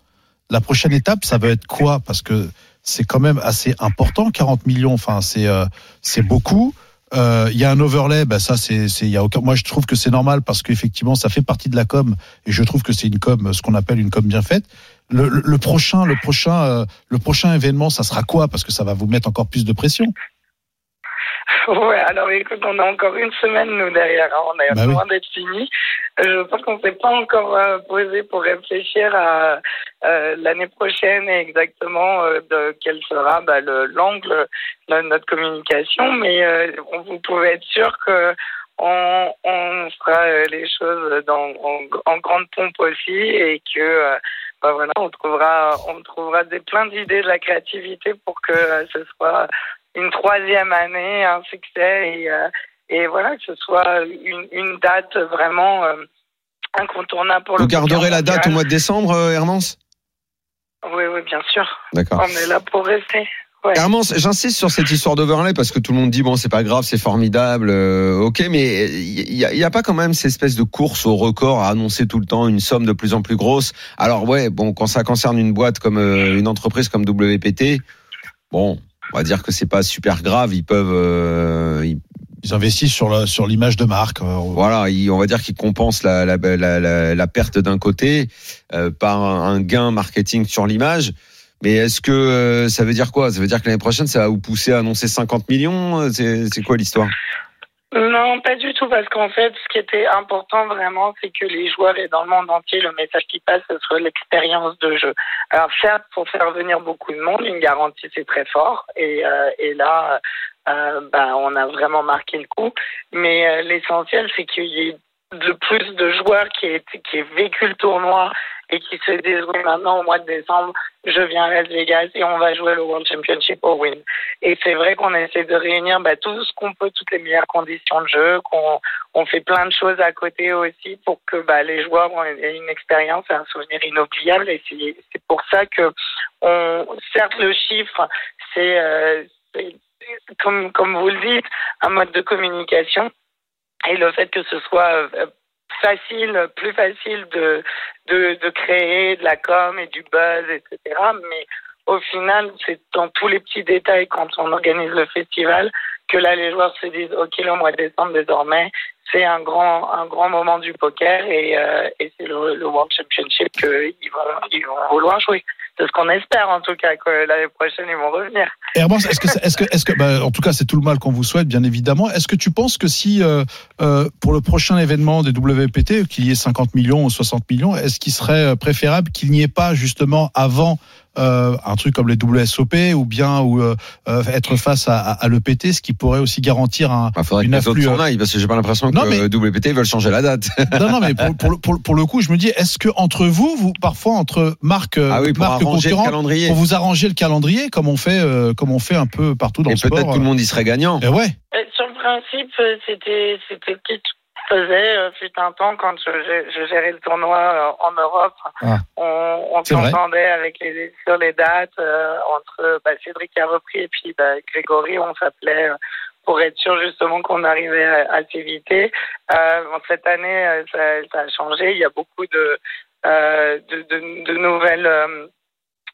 la prochaine étape, ça va être quoi? Parce que c'est quand même assez important, 40 millions, enfin, c'est euh, c'est beaucoup. Euh, Il y a un overlay, bah ça c'est, c'est, y a aucun. Moi je trouve que c'est normal parce qu'effectivement ça fait partie de la com et je trouve que c'est une com, ce qu'on appelle une com bien faite. Le, le, le prochain, le prochain, euh, le prochain événement, ça sera quoi? Parce que ça va vous mettre encore plus de pression. Ouais, alors écoute, on a encore une semaine nous derrière, on est Bah oui. loin d'être fini. Je pense qu'on s'est pas encore euh, posé pour réfléchir à euh, l'année prochaine et exactement euh, de quel sera bah, le l'angle de notre communication, mais on, vous pouvez être sûr que on, on fera les choses dans, en, en grande pompe aussi et que bah voilà, on trouvera on trouvera des plein d'idées de la créativité pour que euh, ce soit une troisième année, un succès et, euh, et voilà que ce soit une, une date vraiment euh, incontournable pour Vous le garderez la date au mois de décembre, Hermance? Oui, oui, bien sûr. D'accord. On est là pour rester. Ouais. Hermance, j'insiste sur cette histoire d'overlay parce que tout le monde dit bon c'est pas grave, c'est formidable, euh, ok, mais il y, a- y a pas quand même cette espèce de course au record à annoncer tout le temps une somme de plus en plus grosse? Alors ouais, bon quand ça concerne une boîte comme euh, une entreprise comme WPT, bon, on va dire que c'est pas super grave, ils peuvent, euh, ils- Ils investissent sur la, sur l'image de marque. euh, Voilà, il- on va dire qu'ils compensent la, la, la, la- la perte d'un côté euh, par un un gain marketing sur l'image. Mais est-ce que euh, ça veut dire quoi? Ça veut dire que l'année prochaine, ça va vous pousser à annoncer 50 millions? C'est quoi l'histoire? Non, pas du tout, parce qu'en fait, ce qui était important vraiment, c'est que les joueurs et dans le monde entier, le message qui passe, ce soit l'expérience de jeu. Alors certes, pour faire venir beaucoup de monde, une garantie, c'est très fort, et, euh, là, euh, ben, on a vraiment marqué le coup. Mais euh, l'essentiel, c'est qu'il y ait de plus de joueurs qui aient, qui aient vécu le tournoi et qui se oui maintenant au mois de décembre je viens à Las Vegas et on va jouer le World Championship au Win. Et c'est vrai qu'on essaie de réunir bah, tout ce qu'on peut, toutes les meilleures conditions de jeu, qu'on on fait plein de choses à côté aussi pour que bah, les joueurs aient une expérience un souvenir inoubliable. Et c'est pour ça que on, certes le chiffre c'est euh, comme comme vous le dites un mode de communication et le fait que ce soit euh, facile, plus facile de, de, de créer de la com et du buzz, etc. Mais au final, c'est dans tous les petits détails quand on organise le festival que là, les joueurs se disent, OK, le mois de décembre, désormais, c'est un grand, un grand moment du poker et, euh, et c'est le, World Championship qu'ils vont, ils vont vouloir jouer. C'est ce qu'on espère, en tout cas, que l'année prochaine, ils vont revenir. Hermance, est-ce que, est-ce que, est-ce que, bah, en tout cas, c'est tout le mal qu'on vous souhaite, bien évidemment. Est-ce que tu penses que si, euh, euh, pour le prochain événement des WPT, qu'il y ait 50 millions ou 60 millions, est-ce qu'il serait euh, préférable qu'il n'y ait pas justement avant euh, un truc comme les WSOP ou bien ou euh, euh, être face à, à, à l'EPT, ce qui pourrait aussi garantir un. Il faudrait une que les autres afflux, s'en parce que j'ai pas l'impression Non, que mais- WPT veulent changer la date. Non, non, mais pour, pour, le- pour, le- pour le coup, je me dis, est-ce que entre vous, vous parfois entre marques, euh, Ah oui, pour marques concurrentes, vous arranger le calendrier, comme on fait, euh, comme on fait un peu partout dans Et le sport. peut-être tout le monde y serait gagnant. Eh ouais. Sur le principe, c'était c'était faisait euh, fut un temps quand je, je gérais le tournoi euh, en Europe. Ah. On, on s'entendait avec les sur les dates euh, entre bah, Cédric qui a repris et puis bah, Grégory. On s'appelait euh, pour être sûr justement qu'on arrivait à, à s'éviter. Euh, bon, cette année, euh, ça, ça a changé. Il y a beaucoup de euh, de, de, de nouvelles. euh,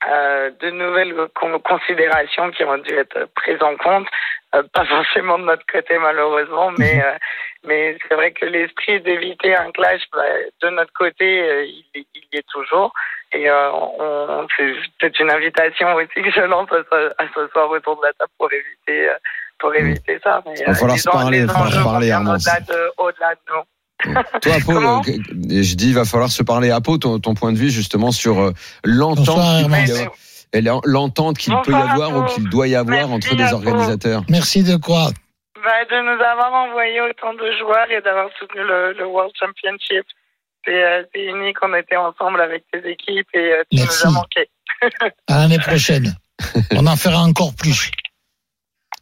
euh, de nouvelles con- considérations qui ont dû être prises en compte, Euh, pas forcément de notre côté malheureusement, mais euh, mais c'est vrai que l'esprit d'éviter un clash bah, de notre côté, euh, il, y- il y est toujours. Et euh, on, c'est peut-être une invitation aussi que je lance à ce, soir autour de la table pour éviter euh, pour éviter ça. Mais, Il va falloir se parler, il va falloir parler. Au-delà de, au-delà de nous. Toi, Paul, Comment je dis, il va falloir se parler à Pau, ton, ton point de vue justement sur euh, l'entente qu'il peut y avoir- et l'en- l'entente qu'il peut y Bonsoir à avoir ou qu'il doit y avoir Merci entre des organisateurs. Merci de quoi Bah, de nous avoir envoyé autant de joueurs et d'avoir soutenu le, le World Championship. C'est euh, c'est unique, on était ensemble avec tes équipes et euh, tu Merci. nous as manqué. À l'année prochaine. On en fera encore plus.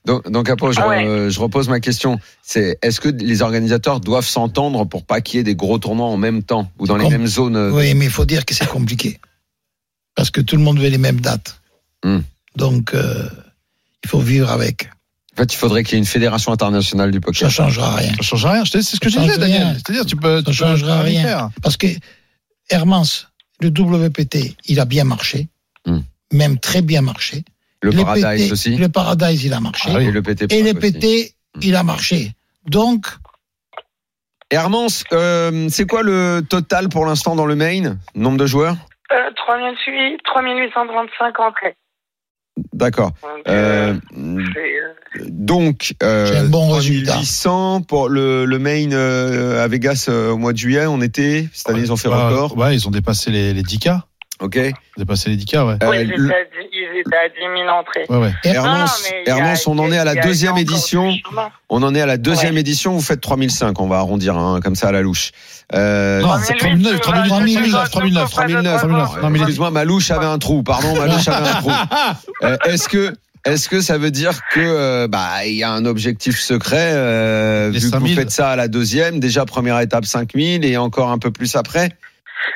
Donc, donc Apo, je, Ah ouais. euh, je repose ma question. C'est est-ce que les organisateurs doivent s'entendre pour pas qu'il y ait des gros tournois en même temps ou dans les mêmes zones euh, Oui, mais il faut dire que c'est compliqué. Parce que tout le monde veut les mêmes dates. Hmm. Donc, euh, il faut vivre avec. En fait, il faudrait qu'il y ait une fédération internationale du Ça poker. changera rien. Ça change rien. C'est ce que je Ça disais, Daniel. C'est-à-dire, tu peux. Ça tu changera peux rien. faire. Parce que Hermance, le WPT, il a bien marché. Hmm. Même très bien marché. Le Les Paradise PT aussi. Le Paradise, il a marché. Ah oui. Et le PT. Et les aussi. PT, il a marché. Donc, Hermance, euh, c'est quoi le total pour l'instant dans le main? Nombre de joueurs? Euh, 38 3835 entrées. D'accord. Donc, Euh, euh, euh, donc, euh, bon résultat. 3800 pour le, le main euh, à Vegas euh, au mois de juillet. On était cette année ils ont fait Ouais, record. Ouais, ils ont dépassé les, les 10K. Ok. Ils dépassé les 10K, ouais. Euh, oui, ils, le- étaient à 10, ils étaient à 10 000 entrées. Ouais, ouais. Hermance, Hermance, on en est à la deuxième édition. On en est à la deuxième Ouais. édition. Vous faites 3005. On va arrondir hein, comme ça à la louche. Euh, Non, c'est 3009, 3009, 3009, 3009. 3009. Non, mais les- Excuse-moi, ma louche avait un trou. Pardon, ma louche avait un trou. Euh, Est-ce que est-ce que ça veut dire que euh, bah il y a un objectif secret euh, vu que vous 5000. faites ça à la deuxième, déjà première étape 5000 et encore un peu plus après?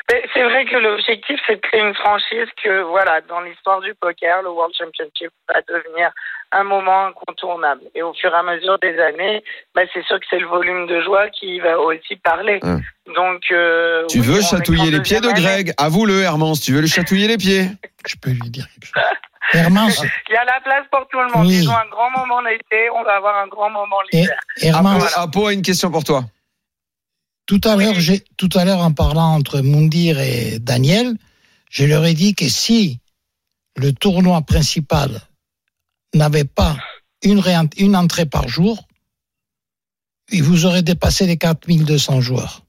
C'est vrai que l'objectif, c'est de créer une franchise que, voilà, dans l'histoire du poker, le World Championship va devenir un moment incontournable. Et au fur et à mesure des années, bah, c'est sûr que c'est le volume de joie qui va aussi parler. Hum. Donc, euh, Tu oui, veux chatouiller les pieds de. Greg? Avoue-le, Hermance. Tu veux lui chatouiller les pieds? Je peux lui dire quelque chose. Hermance, Il y a la place pour tout le monde. Oui. Ils ont un grand moment l'été, on va avoir un grand moment l'hiver. Hermance, Apo, Apo a une question pour toi. Tout à l'heure, j'ai, tout à l'heure, en parlant entre Moundir et Daniel, je leur ai dit que si le tournoi principal n'avait pas une, entrée par jour, il vous aurait dépassé les 4200 joueurs.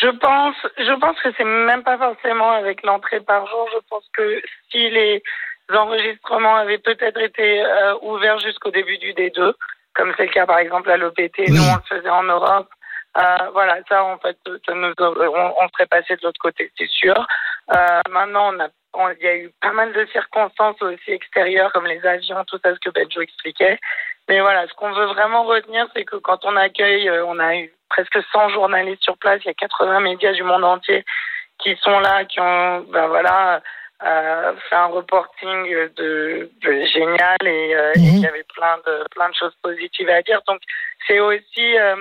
Je pense, je pense que c'est même pas forcément avec l'entrée par jour. Je pense que si les enregistrements avaient peut-être été euh, ouverts jusqu'au début du D2, comme c'est le cas par exemple à l'OPT, Oui. nous on le faisait en Europe. Euh, voilà, ça en fait, ça nous, on, on serait passé de l'autre côté, c'est sûr. Euh, maintenant, on a, on- il y a eu pas mal de circonstances aussi extérieures, comme les avions, tout ça, ce que Benjo expliquait. Mais voilà, ce qu'on veut vraiment retenir, c'est que quand on accueille, euh, on a eu presque 100 journalistes sur place, il y a 80 médias du monde entier qui sont là, qui ont, ben voilà, euh, fait un reporting de, de génial et, euh, et Mhm. il y avait plein de plein de choses positives à dire. Donc c'est aussi euh,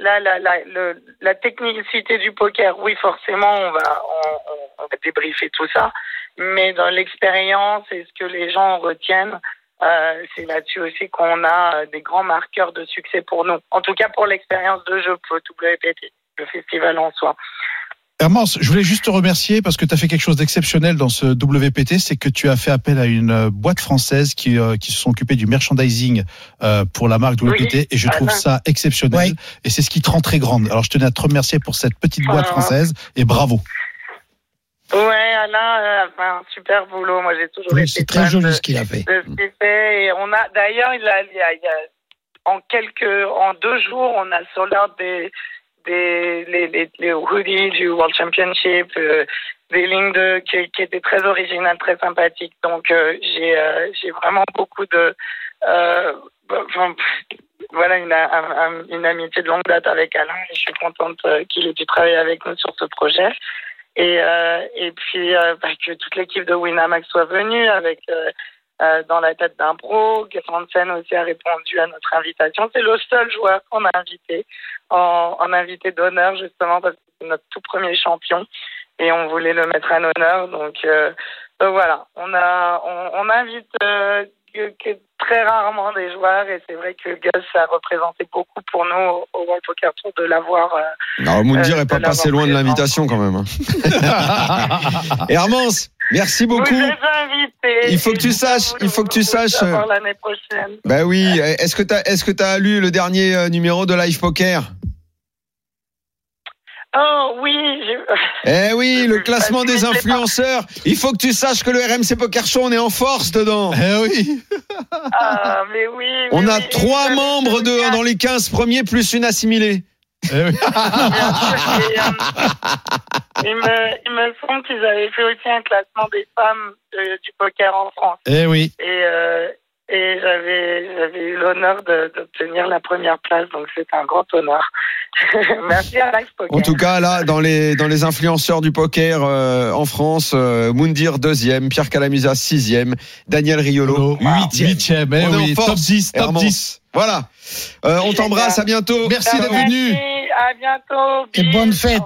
la, la, la, le, la technicité du poker. Oui, forcément, on va on, on, on va débriefer tout ça, mais dans l'expérience et ce que les gens retiennent. Euh, c'est là-dessus aussi qu'on a euh, des grands marqueurs de succès pour nous. En tout cas pour l'expérience de jeu pour WPT, le festival en soi. Hermance, je voulais juste te remercier parce que tu as fait quelque chose d'exceptionnel dans ce WPT, c'est que tu as fait appel à une euh, boîte française qui, euh, qui se sont occupés du merchandising euh, pour la marque WPT Oui. et je trouve Ah, ça exceptionnel Oui. et c'est ce qui te rend très grande. Alors je tenais à te remercier pour cette petite boîte Ah. française et bravo. Ouais, Alain euh, a fait un super boulot. Moi, j'ai toujours Oui, été c'est très joli de, ce qu'il a fait. de ce qu'il fait. Et on a, d'ailleurs, il a, il y a, il y a- en quelques, en deux jours, on a sold out des, des, les, hoodies du World Championship, euh, des lignes qui, étaient très originales, très sympathiques. Donc, euh, j'ai, euh, j'ai vraiment beaucoup de, voilà, une, un- un- une amitié de longue date avec Alain. Et je suis contente qu'il ait pu travailler avec nous sur ce projet. Et, et puis bah, que toute l'équipe de Winamax soit venue avec euh, euh, dans la tête d'un pro. Hansen aussi a répondu à notre invitation. C'est le seul joueur qu'on a invité en, en invité d'honneur justement parce que c'est notre tout premier champion et on voulait le mettre en honneur. Donc, euh, donc voilà, on a on, on invite euh, que, que très rarement des joueurs et c'est vrai que Gus a représenté beaucoup pour nous au, au World Poker Tour de l'avoir. euh, Alors, Moundir Euh, est pas passé loin de présent. l'invitation quand même. hein. Hermance, merci beaucoup. Vous êtes invité. Il faut que tu saches, il faut que tu saches, l'année prochaine. Bah oui, est-ce que tu as, est-ce que as lu le dernier euh, numéro de Live Poker? Oh oui, j'ai- Eh oui, le classement des Je influenceurs. Il faut que tu saches que le RMC Poker Show, on est en force dedans. Eh oui. ah, mais oui. On a oui, trois membres de, dans les 15 premiers, plus une assimilée. Eh oui. sûr, et, euh, il, me, il me semble qu'ils avaient fait aussi un classement des femmes euh, du poker en France. Eh oui. Et, euh, et j'avais, j'avais eu l'honneur de- d'obtenir la première place, donc c'est un grand honneur. Merci à Live Poker. En tout cas, là, dans les, dans les influenceurs du poker euh, en France, euh, Moundir deuxième, Pierre Calamusa sixième, Daniel Riolo huitième. Huitième. Eh On est en oui. force, Top 10. Top Hermance. 10. Voilà. Euh, on t'embrasse, à bientôt. Merci d'être Merci, venu. à bientôt. Et bonne fête.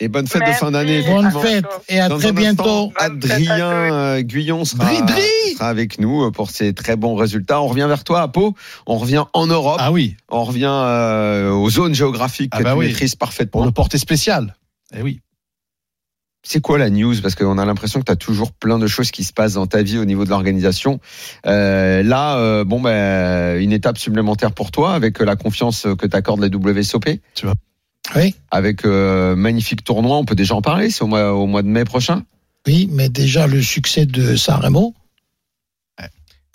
Et bonne fête de fin d'année. Bonne fête et à Dans très instant, bientôt. Adrien euh, Guyon sera, Dri, dri. sera avec nous euh, pour ses très bons résultats. On revient vers toi, à Pau. On revient en Europe. Ah oui. On revient euh, aux zones géographiques Ah que bah tu oui. maîtrises Pour parfaitement. le porté spécial. Eh oui. C'est quoi la news? Parce qu'on a l'impression que tu as toujours plein de choses qui se passent dans ta vie au niveau de l'organisation. Euh, là, euh, bon, ben, une étape supplémentaire pour toi avec la confiance que t'accordes la WSOP. Oui, Avec euh, magnifique tournoi, on peut déjà en parler. C'est au mois, au mois de mai prochain. oui, mais déjà le succès de San Remo.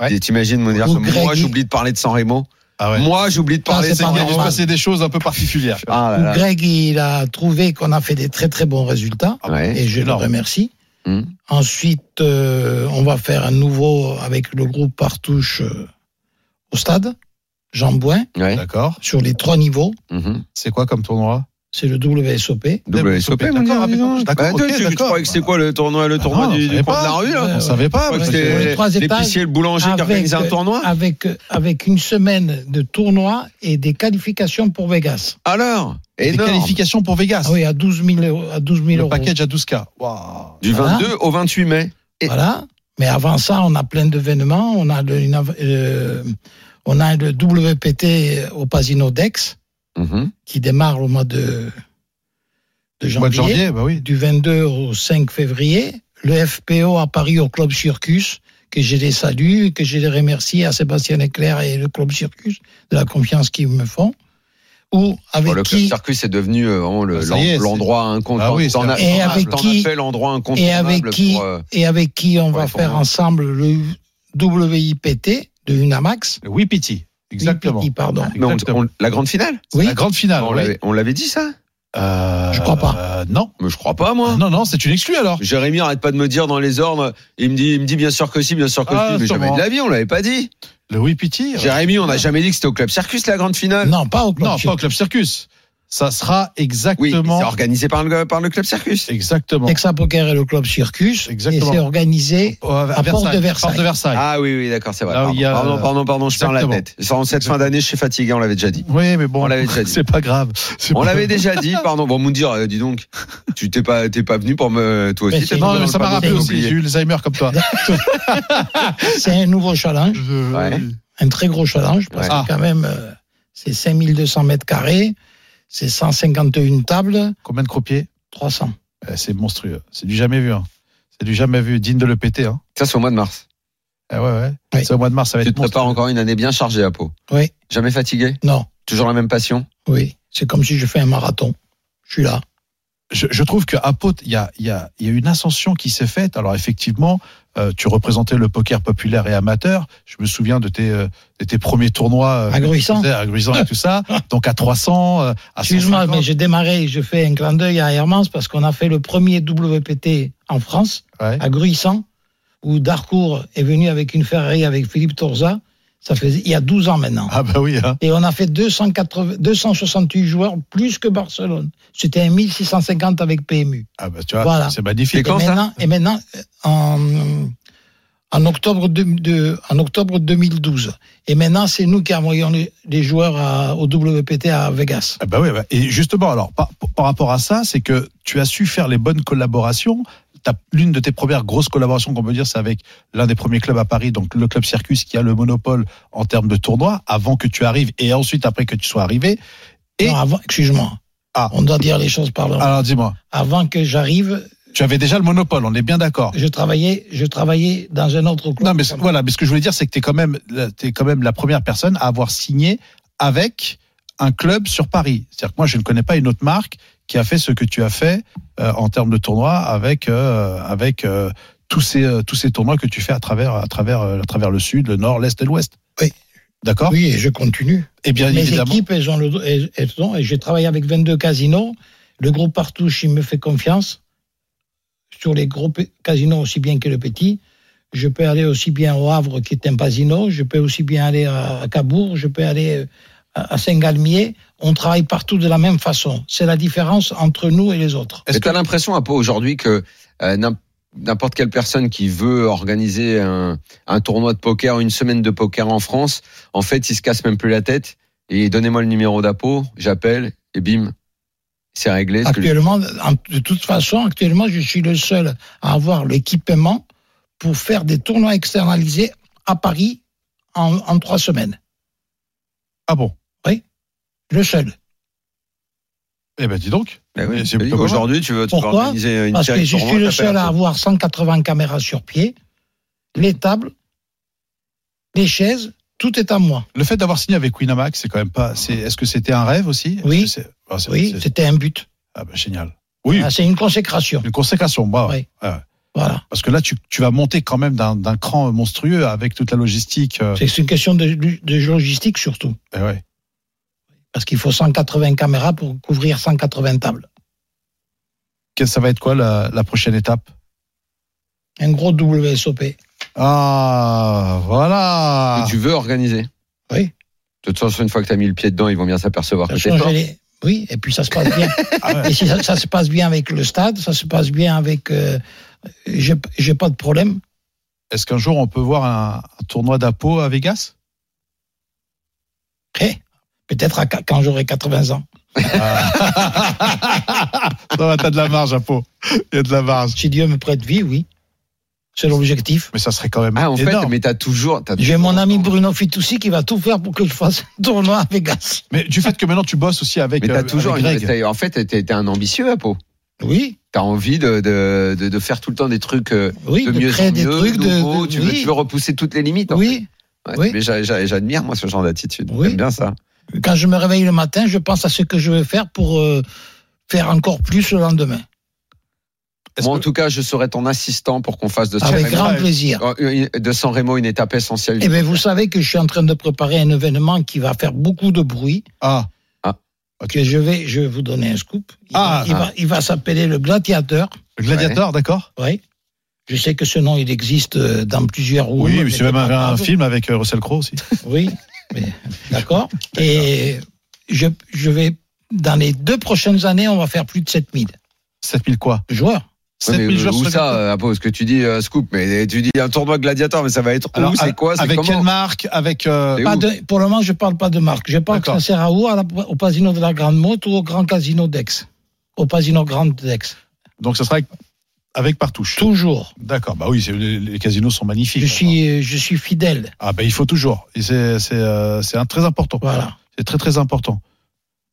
Ouais. Et T'imagines me dire, Ou moi j'oublie de parler de San Remo. Ah ouais. Moi j'oublie de Ah, parler de c'est San pas Il a dû se Remo. normal. passer des choses un peu particulières. Ah là où là. Greg, il a trouvé qu'on a fait des très très bons résultats Ouais. et je le remercie. Hum. Ensuite, euh, on va faire un nouveau avec le groupe Partouche euh, au stade, Jean Bouin, Ouais. D'accord. sur les trois niveaux. Mhm. C'est quoi comme tournoi? C'est le WSOP. WSOP, D'accord, d'accord, Bah, croyais que c'était quoi le tournoi, le Ah tournoi du, coin de la rue là On savait pas. Je c'était l'épicier le boulanger qui organisait un tournoi. Avec, avec une semaine de tournoi et des qualifications pour Vegas. Alors, Des qualifications pour Vegas. Ah oui, à 12 000 euros. À 12 000 Le euros. package à 12K. Waouh. Du Voilà. 22 au 28 mai. Voilà. Mais avant ça, on a plein d'événements. On a le, euh, on a le WPT au Pasino Dex Mhm. qui démarre au mois de, de Mois de janvier, bah oui. du 22 au 5 février. Le FPO à Paris au Club Circus, que je les salue, que je les remercie à Sébastien Leclerc et le Club Circus de la confiance qu'ils me font. Ou avec Bon, le club qui circus est devenu euh, le- Ah, l'endroit incontournable. Ah oui, Et avec qui- fait l'endroit et incontournable avec qui pour, euh, et avec qui on va faire ensemble le WIPT de Unamax. Oui, Piti. Exactement. Pardon. mais on- Exactement. on- la grande finale Oui. La grande finale. On oui. l'avait- dit ça Euh, Je crois pas. euh, non. Mais je crois pas, moi. Non, non, c'est une exclue alors. Jérémy arrête pas de me dire dans les ordres, il me dit, il me dit bien sûr que si, bien sûr que Ah, si, mais jamais de la vie, on l'avait pas dit. Le Oui Piti. Jérémy, on n'a jamais dit que c'était au club Circus la grande finale. Non, pas au Club Non, pas au Club Circus. Ça sera Oui, exactement. c'est organisé par le, par le club Circus. exactement. Texa Poker et le Club Circus. Exactement. Et c'est organisé à porte de Versailles. Porte de Versailles. Ah oui, oui, d'accord, c'est vrai. Pardon, a- pardon, pardon, pardon, je perds la tête. En cette fin d'année, je suis fatigué, on l'avait déjà dit. Oui, mais bon, On l'avait déjà dit. c'est pas grave. On pas- l'avait déjà dit, pardon. Bon, Moundir, euh, dis donc, tu t'es pas, t'es pas venu pour me, toi Mais aussi, c'est- t'es Non, venu mais ça m'a rappelé aussi. J'ai eu Alzheimer comme toi. C'est un nouveau challenge, Je- Ouais. un très gros challenge, parce que quand même, euh, c'est 5200 mètres carrés, c'est 151 tables, Combien de croupiers 300. Eh, C'est monstrueux. C'est du jamais vu. hein. C'est du jamais vu. Digne de le péter. Hein. Ça, c'est au mois de mars. Eh ouais, ouais. Oui. C'est au mois de mars. Ça va Tu être te prépares encore une année bien chargée à peau. Oui, Jamais fatigué? non, Toujours la même passion? oui. C'est comme si je fais un marathon. Je suis là. je, je trouve qu'à Pau, il y a, il y, a, il y a une ascension qui s'est faite. Alors effectivement, euh, tu représentais le poker populaire et amateur. Je me souviens de tes, euh, de tes premiers tournois. euh, À Gruissant. à Gruissant et tout ça. Donc à 300, euh, à Excuse-moi, 150. mais j'ai démarré, je fais un clin d'œil à Hermance parce qu'on a fait le premier WPT en France, Ouais. à Gruissant, où Darcourt est venu avec une Ferrari avec Philippe Torza. Ça faisait il y a 12 ans maintenant. Ah bah oui. Hein. Et on a fait 280, 268 joueurs, plus que Barcelone. C'était un 1650 avec PMU. Ah bah tu vois, Voilà. c'est magnifique. Et quand et, ça maintenant, et maintenant, en, en, octobre de, de- en octobre 2012. Et maintenant, c'est nous qui envoyons les, les joueurs à- au WPT à Vegas. Ah bah oui, bah, et justement, alors par, par rapport à ça, c'est que tu as su faire les bonnes collaborations. L'une de tes premières grosses collaborations qu'on peut dire, c'est avec l'un des premiers clubs à Paris, donc le club Circus, qui a le monopole en termes de tournois, avant que tu arrives et ensuite après que tu sois arrivé. Et Non, avant, excuse-moi. Ah. On doit dire les choses par là. alors dis-moi, Avant que j'arrive, tu avais déjà le monopole, on est bien d'accord. je travaillais, je travaillais dans un autre club. Non, mais voilà, mais ce que je voulais dire, c'est que tu es quand même, es quand même la première personne à avoir signé avec un club sur Paris. C'est-à-dire que moi, je ne connais pas une autre marque qui a fait ce que tu as fait euh, en termes de tournois avec euh, avec euh, tous ces tous ces tournois que tu fais à travers à travers à travers le sud, le nord, l'est et l'ouest. Oui. D'accord? Oui, et je continue. Et bien Mes évidemment. équipes, elles ont le, elles, elles ont, et j'ai travaillé avec 22 casinos. Le groupe Partouche, il me fait confiance. Sur les gros casinos aussi bien que le petit. Je peux aller aussi bien au Havre, qui est un casino. Je peux aussi bien aller à, à Cabourg. Je peux aller à, à Saint-Galmier. On travaille partout de la même façon. C'est la différence entre nous et les autres. Est-ce que tu as l'impression un peu aujourd'hui que euh, n'im- n'importe quelle personne qui veut organiser un, un tournoi de poker, une semaine de poker en France, en fait, il se casse même plus la tête et donnez-moi le numéro d'apo, j'appelle et bim, c'est réglé. Actuellement, en- de toute façon, actuellement, je suis le seul à avoir l'équipement pour faire des tournois externalisés à Paris en, en trois semaines. Ah bon? Le seul. Eh ben dis donc. Ben oui, c'est plutôt Aujourd'hui, tu veux, tu veux Pourquoi organiser une Parce que je suis le seul à avoir 180 caméras sur pied, les tables, les chaises, tout est à moi. Le fait d'avoir signé avec Winamax, c'est quand même pas. C'est. Est-ce que c'était un rêve aussi? Oui. ah, Oui, c'était un but. Ah ben génial. Oui. Ah, C'est une consécration. Une consécration. Bah, Oui. ouais. Voilà. Parce que là, tu, tu vas monter quand même d'un d'un cran monstrueux avec toute la logistique. euh, C'est c'est une question de, de logistique surtout. eh ouais. Parce qu'il faut 180 caméras pour couvrir 180 tables. Qu'est-ce- Ça va être quoi la, la prochaine étape? Un gros WSOP. Ah, voilà. Que tu veux organiser. Oui. De toute façon, une fois que tu as mis le pied dedans, ils vont bien s'apercevoir que c'est les- Oui, et puis ça se passe bien. Ah ouais. et si ça, ça se passe bien avec le stade, ça se passe bien avec. euh, j'ai pas de problème. Est-ce qu'un jour on peut voir un, un tournoi d'Apo à Vegas? Peut-être quand j'aurai 80 ans. Non, t'as de la marge, Apo. Il y a de la marge. Si Dieu me prête vie, oui. C'est l'objectif. Mais ça serait quand même Ah, en fait, énorme. mais t'as toujours. J'ai toujours- mon ami Bruno Fitoussi qui va tout faire pour que je fasse un tournoi à Vegas. Mais du fait que maintenant tu bosses aussi avec, Mais euh, t'as toujours. avec Greg. t'as- En fait, t'es un ambitieux, Apo. Oui, T'as envie de, de, de, de faire tout le temps des trucs euh, oui, de de, mieux créer en des mieux, trucs, de, nouveaux. de- tu, veux, oui, tu veux repousser toutes les limites. en oui. fait. Ouais, oui. Mais j'a- j'a- j'admire, moi, ce genre d'attitude. Oui. J'aime bien ça. Quand je me réveille le matin, je pense à ce que je vais faire pour euh, faire encore plus le lendemain. Moi, en tout cas, je serai ton assistant pour qu'on fasse de San Avec Remo- grand plaisir. euh, de San Remo une étape essentielle. Eh bien, vous savez que je suis en train de préparer un événement qui va faire beaucoup de bruit. Ah, Que je vais, je vais vous donner un scoop. Il Ah, va, il va, il va s'appeler le Gladiateur. le gladiateur, d'accord Oui. Je sais que ce nom, il existe euh, dans plusieurs roues. Oui, c'est même un, un grave. film avec Russell Crowe aussi. Oui, d'accord. Et je, je vais, dans les deux prochaines années, on va faire plus de 7000 7000 quoi? Joueurs. Ouais, mais, 7000 joueurs où ça, gladiateur. euh, ce que tu dis, euh, Scoop, mais tu dis un tournoi gladiateur, mais ça va être Alors, où, c'est quoi, Avec quelle marque Avec. euh, Pas de, pour le moment, je parle pas de marque. Je parle que ça sert à où? À la- Au Casino de la Grande Motte ou au Grand Casino d'Aix? Au Casino Grand d'Aix. Donc ça sera avec, avec Partouche. Toujours. D'accord, bah oui, les, les casinos sont magnifiques. Je suis, je suis fidèle. Ah bah il faut toujours. Et c'est c'est euh, c'est un très important. Voilà. C'est très très important.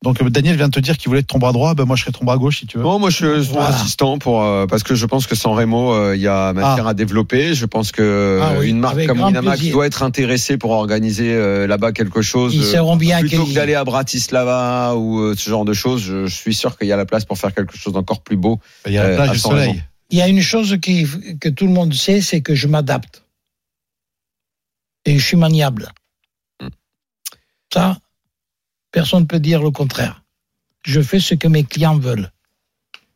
Donc euh, Daniel vient de te dire qu'il voulait être ton bras droit, ben moi je serai ton bras gauche si tu veux. Non, moi je suis Voilà. assistant pour euh, parce que je pense que sans Remo, euh, il y a matière à développer. Je pense que Ah oui, une marque avec comme Winamax plaisir. doit être intéressée pour organiser euh, là-bas quelque chose. Ils seront bien plutôt que d'aller à Bratislava ou euh, ce genre de choses, je, je suis sûr qu'il y a la place pour faire quelque chose d'encore plus beau. Il y a la euh, plage du soleil. Il y a une chose qui, que tout le monde sait, c'est que je m'adapte. Et je suis maniable. Hmm. Ça, personne ne peut dire le contraire. Je fais ce que mes clients veulent.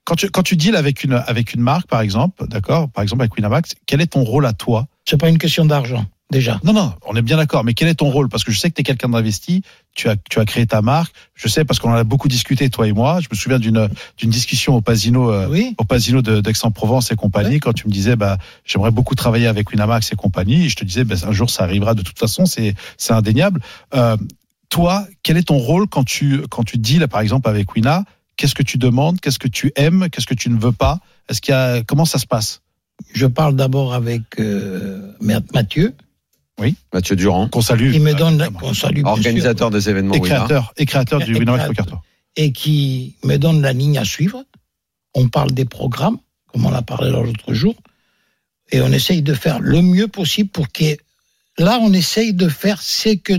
Quand tu quand tu deals avec une avec une marque par exemple, d'accord, par exemple avec Winamax, quel est ton rôle à toi? C'est pas une question d'argent, déjà. Non non, on est bien d'accord, mais quel est ton rôle? Parce que je sais que tu es quelqu'un d'investi, tu as tu as créé ta marque, je sais parce qu'on en a beaucoup discuté toi et moi, je me souviens d'une d'une discussion au Pasino euh, Oui. au Pasino d'Aix-en-Provence et compagnie, quand tu me disais, bah, j'aimerais beaucoup travailler avec Winamax et compagnie, et je te disais, bah, un jour ça arrivera de toute façon, c'est, c'est indéniable. Euh, toi, quel est ton rôle quand tu, quand tu deals, par exemple, avec Wina? Qu'est-ce que tu demandes? Qu'est-ce que tu aimes? Qu'est-ce que tu ne veux pas? Est-ce qu'il y a, comment ça se passe? Je parle d'abord avec euh, Mathieu. Mathieu Durand, Qu'on salue. Il me donne, évidemment. qu'on salue, sûr, organisateur des événements et Wina. créateur, et créateur du Et Winamax. Poker Tour. et qui me donne la ligne à suivre. On parle des programmes, comme on a parlé l'autre jour, et on essaye de faire le mieux possible pour que là, on essaye de faire ce que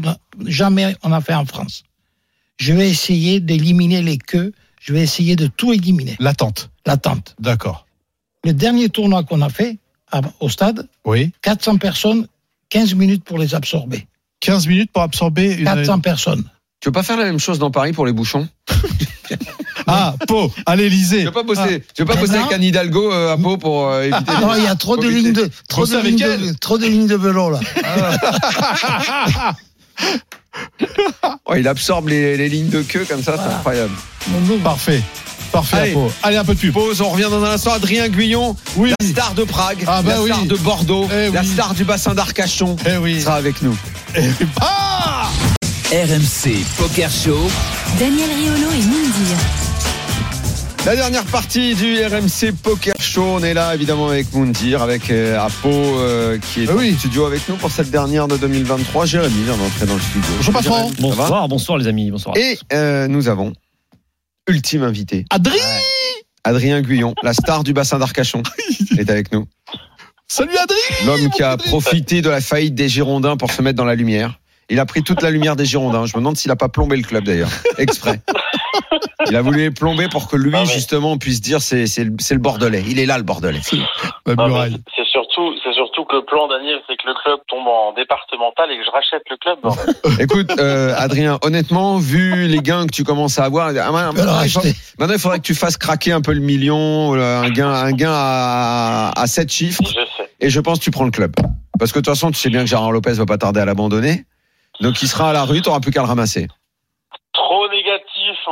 jamais on a fait en France. Je vais essayer d'éliminer les queues, je vais essayer de tout éliminer, L'attente. l'attente. D'accord. Le dernier tournoi qu'on a fait à- au stade, Oui. 400 personnes, 15 minutes pour les absorber. 15 minutes pour absorber une. 400 personnes. Tu veux pas faire la même chose dans Paris pour les bouchons? Ah, Pau, à l'Elysée. Tu veux pas bosser, tu veux pas bosser avec Anne Hidalgo euh, à Pau pour euh, éviter Non, il y a trop de lignes de, trop de lignes de, trop de lignes de vélo, là. Oh, il absorbe les, les lignes de queue comme ça, c'est incroyable. Parfait. Parfait, Allez. Allez, un peu de pub. Pause, on revient dans un instant. Adrien Guyon, Oui. la star de Prague, Ah bah la oui. star de Bordeaux, Eh la oui. star du bassin d'Arcachon Eh oui. sera avec nous. Ah RMC Poker Show. Daniel Riolo et Mindir. La dernière partie du RMC Poker Show, on est là évidemment avec Moundir, avec euh, Apo euh, qui est au oui. studio avec nous pour cette dernière de 2023. Jérémy vient d'entrer dans le studio. Bonjour, patron. Bonsoir, bonsoir les amis, bonsoir. Et euh, nous avons ultime invité, Adrien Adrien Guyon, la star du bassin d'Arcachon, est avec nous. Salut Adrien L'homme qui a profité de la faillite des Girondins pour se mettre dans la lumière. Il a pris toute la lumière des Girondins. Je me demande s'il a pas plombé le club d'ailleurs, exprès. Il a voulu les plomber pour que lui, Ah ouais. justement, puisse dire c'est c'est le, c'est le Bordelais. Il est là, le Bordelais. La Ah, muraille. c'est c'est surtout que le plan, Daniel, c'est que le club tombe en départemental et que je rachète le club. Écoute, euh, Adrien, honnêtement, vu les gains que tu commences à avoir, ah, maintenant, il maintenant, faudrait que tu fasses craquer un peu le million, euh, un gain, un gain à, à 7 chiffres, Je sais. et je pense que tu prends le club. Parce que de toute façon, tu sais bien que Gérard Lopez va pas tarder à l'abandonner. Donc il sera à la rue, t'auras plus qu'à le ramasser.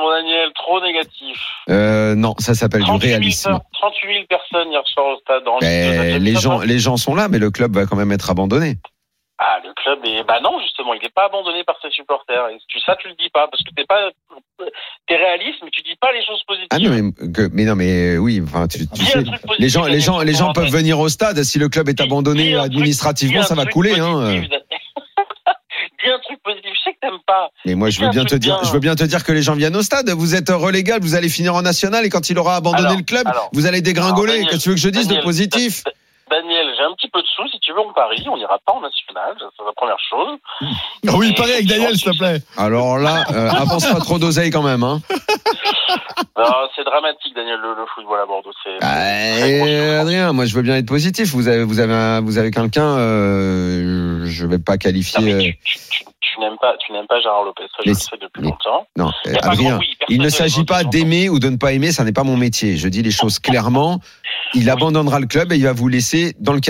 Mon Daniel, trop négatif. Euh, non, ça s'appelle du 38 000, réalisme. per- 38 000 personnes hier soir au stade. En Mais les gens, les gens sont là, mais le club va quand même être abandonné. Ah, le club est. Bah non, justement, il n'est pas abandonné par ses supporters. Et tu, ça, tu le dis pas, parce que t'es pas. T'es réaliste, mais tu dis pas les choses positives. Ah non, mais, que- mais non, mais oui, enfin, tu, tu sais, les gens, les gens, les gens peuvent venir au stade. Si le club est abandonné administrativement, ça va couler. Hein. positif, Daniel. Dis un truc positif. Je sais que t'aimes pas. Mais moi, je veux bien te dire, bien. je veux bien te dire que les gens viennent au stade. Vous êtes relégable, vous allez finir en national et quand il aura abandonné Alors, le club, alors, vous allez dégringoler. Qu'est-ce que tu veux que je dise de positif Daniel, j'ai un petit peu de sous. Si tu veux, on parie. On n'ira pas en national. ça, C'est la première chose. Ah oui, pareil avec Daniel, s'il te plaît. Alors là, euh, avance pas trop d'oseille quand même. Hein. Non, c'est dramatique, Daniel, le, le football à Bordeaux. C'est. Ah. Adrien, moi je veux bien être positif. Vous avez, vous avez, un- vous avez quelqu'un. Euh, je vais pas qualifier. euh, tu, tu, tu, tu n'aimes pas, tu n'aimes pas Gérard Lopez. Ça, je Mais le sais depuis mais- longtemps. non, pas Adrien. grand oui, personne Il ne s'agit pas d'aimer ou de ne pas aimer. Ça n'est pas mon métier. Je dis les choses clairement. Il abandonnera le club et il va vous laisser dans le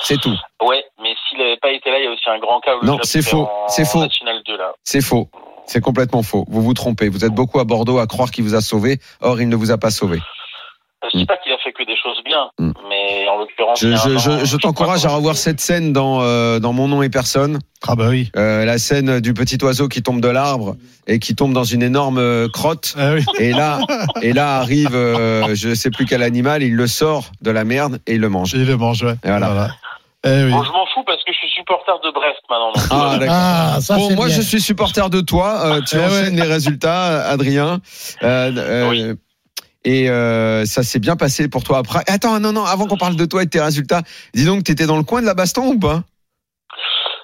C'est tout. Ouais, mais s'il n'avait pas été là, il y a aussi un grand cas où Non, c'est faux, c'est faux. National 2 là. C'est faux. C'est complètement faux. Vous vous trompez. Vous êtes beaucoup à Bordeaux à croire qu'il vous a sauvé. Or, il ne vous a pas sauvé. Je dis pas qu'il a fait que des choses bien, Mm. mais en l'occurrence. Je, t'encourage à revoir cette scène dans, euh, dans Mon nom et personne. Ah bah oui. Euh, la scène du petit oiseau qui tombe de l'arbre et qui tombe dans une énorme euh, crotte. Ah oui. Et là, et là arrive, euh, je sais plus quel animal, il le sort de la merde et il le mange. Il le mange, ouais. Et voilà. Eh oui. Bon, je m'en fous parce que je suis supporter de Brest maintenant. Ah, d'accord. Ah, ça Bon, moi bien. je suis supporter de toi. Euh, tu Eh ouais. enchaînes les résultats, Adrien. Euh, euh, Oui. Et euh, ça s'est bien passé pour toi après. Attends, non, non, avant qu'on parle de toi et de tes résultats, dis donc, t'étais dans le coin de la baston ou pas?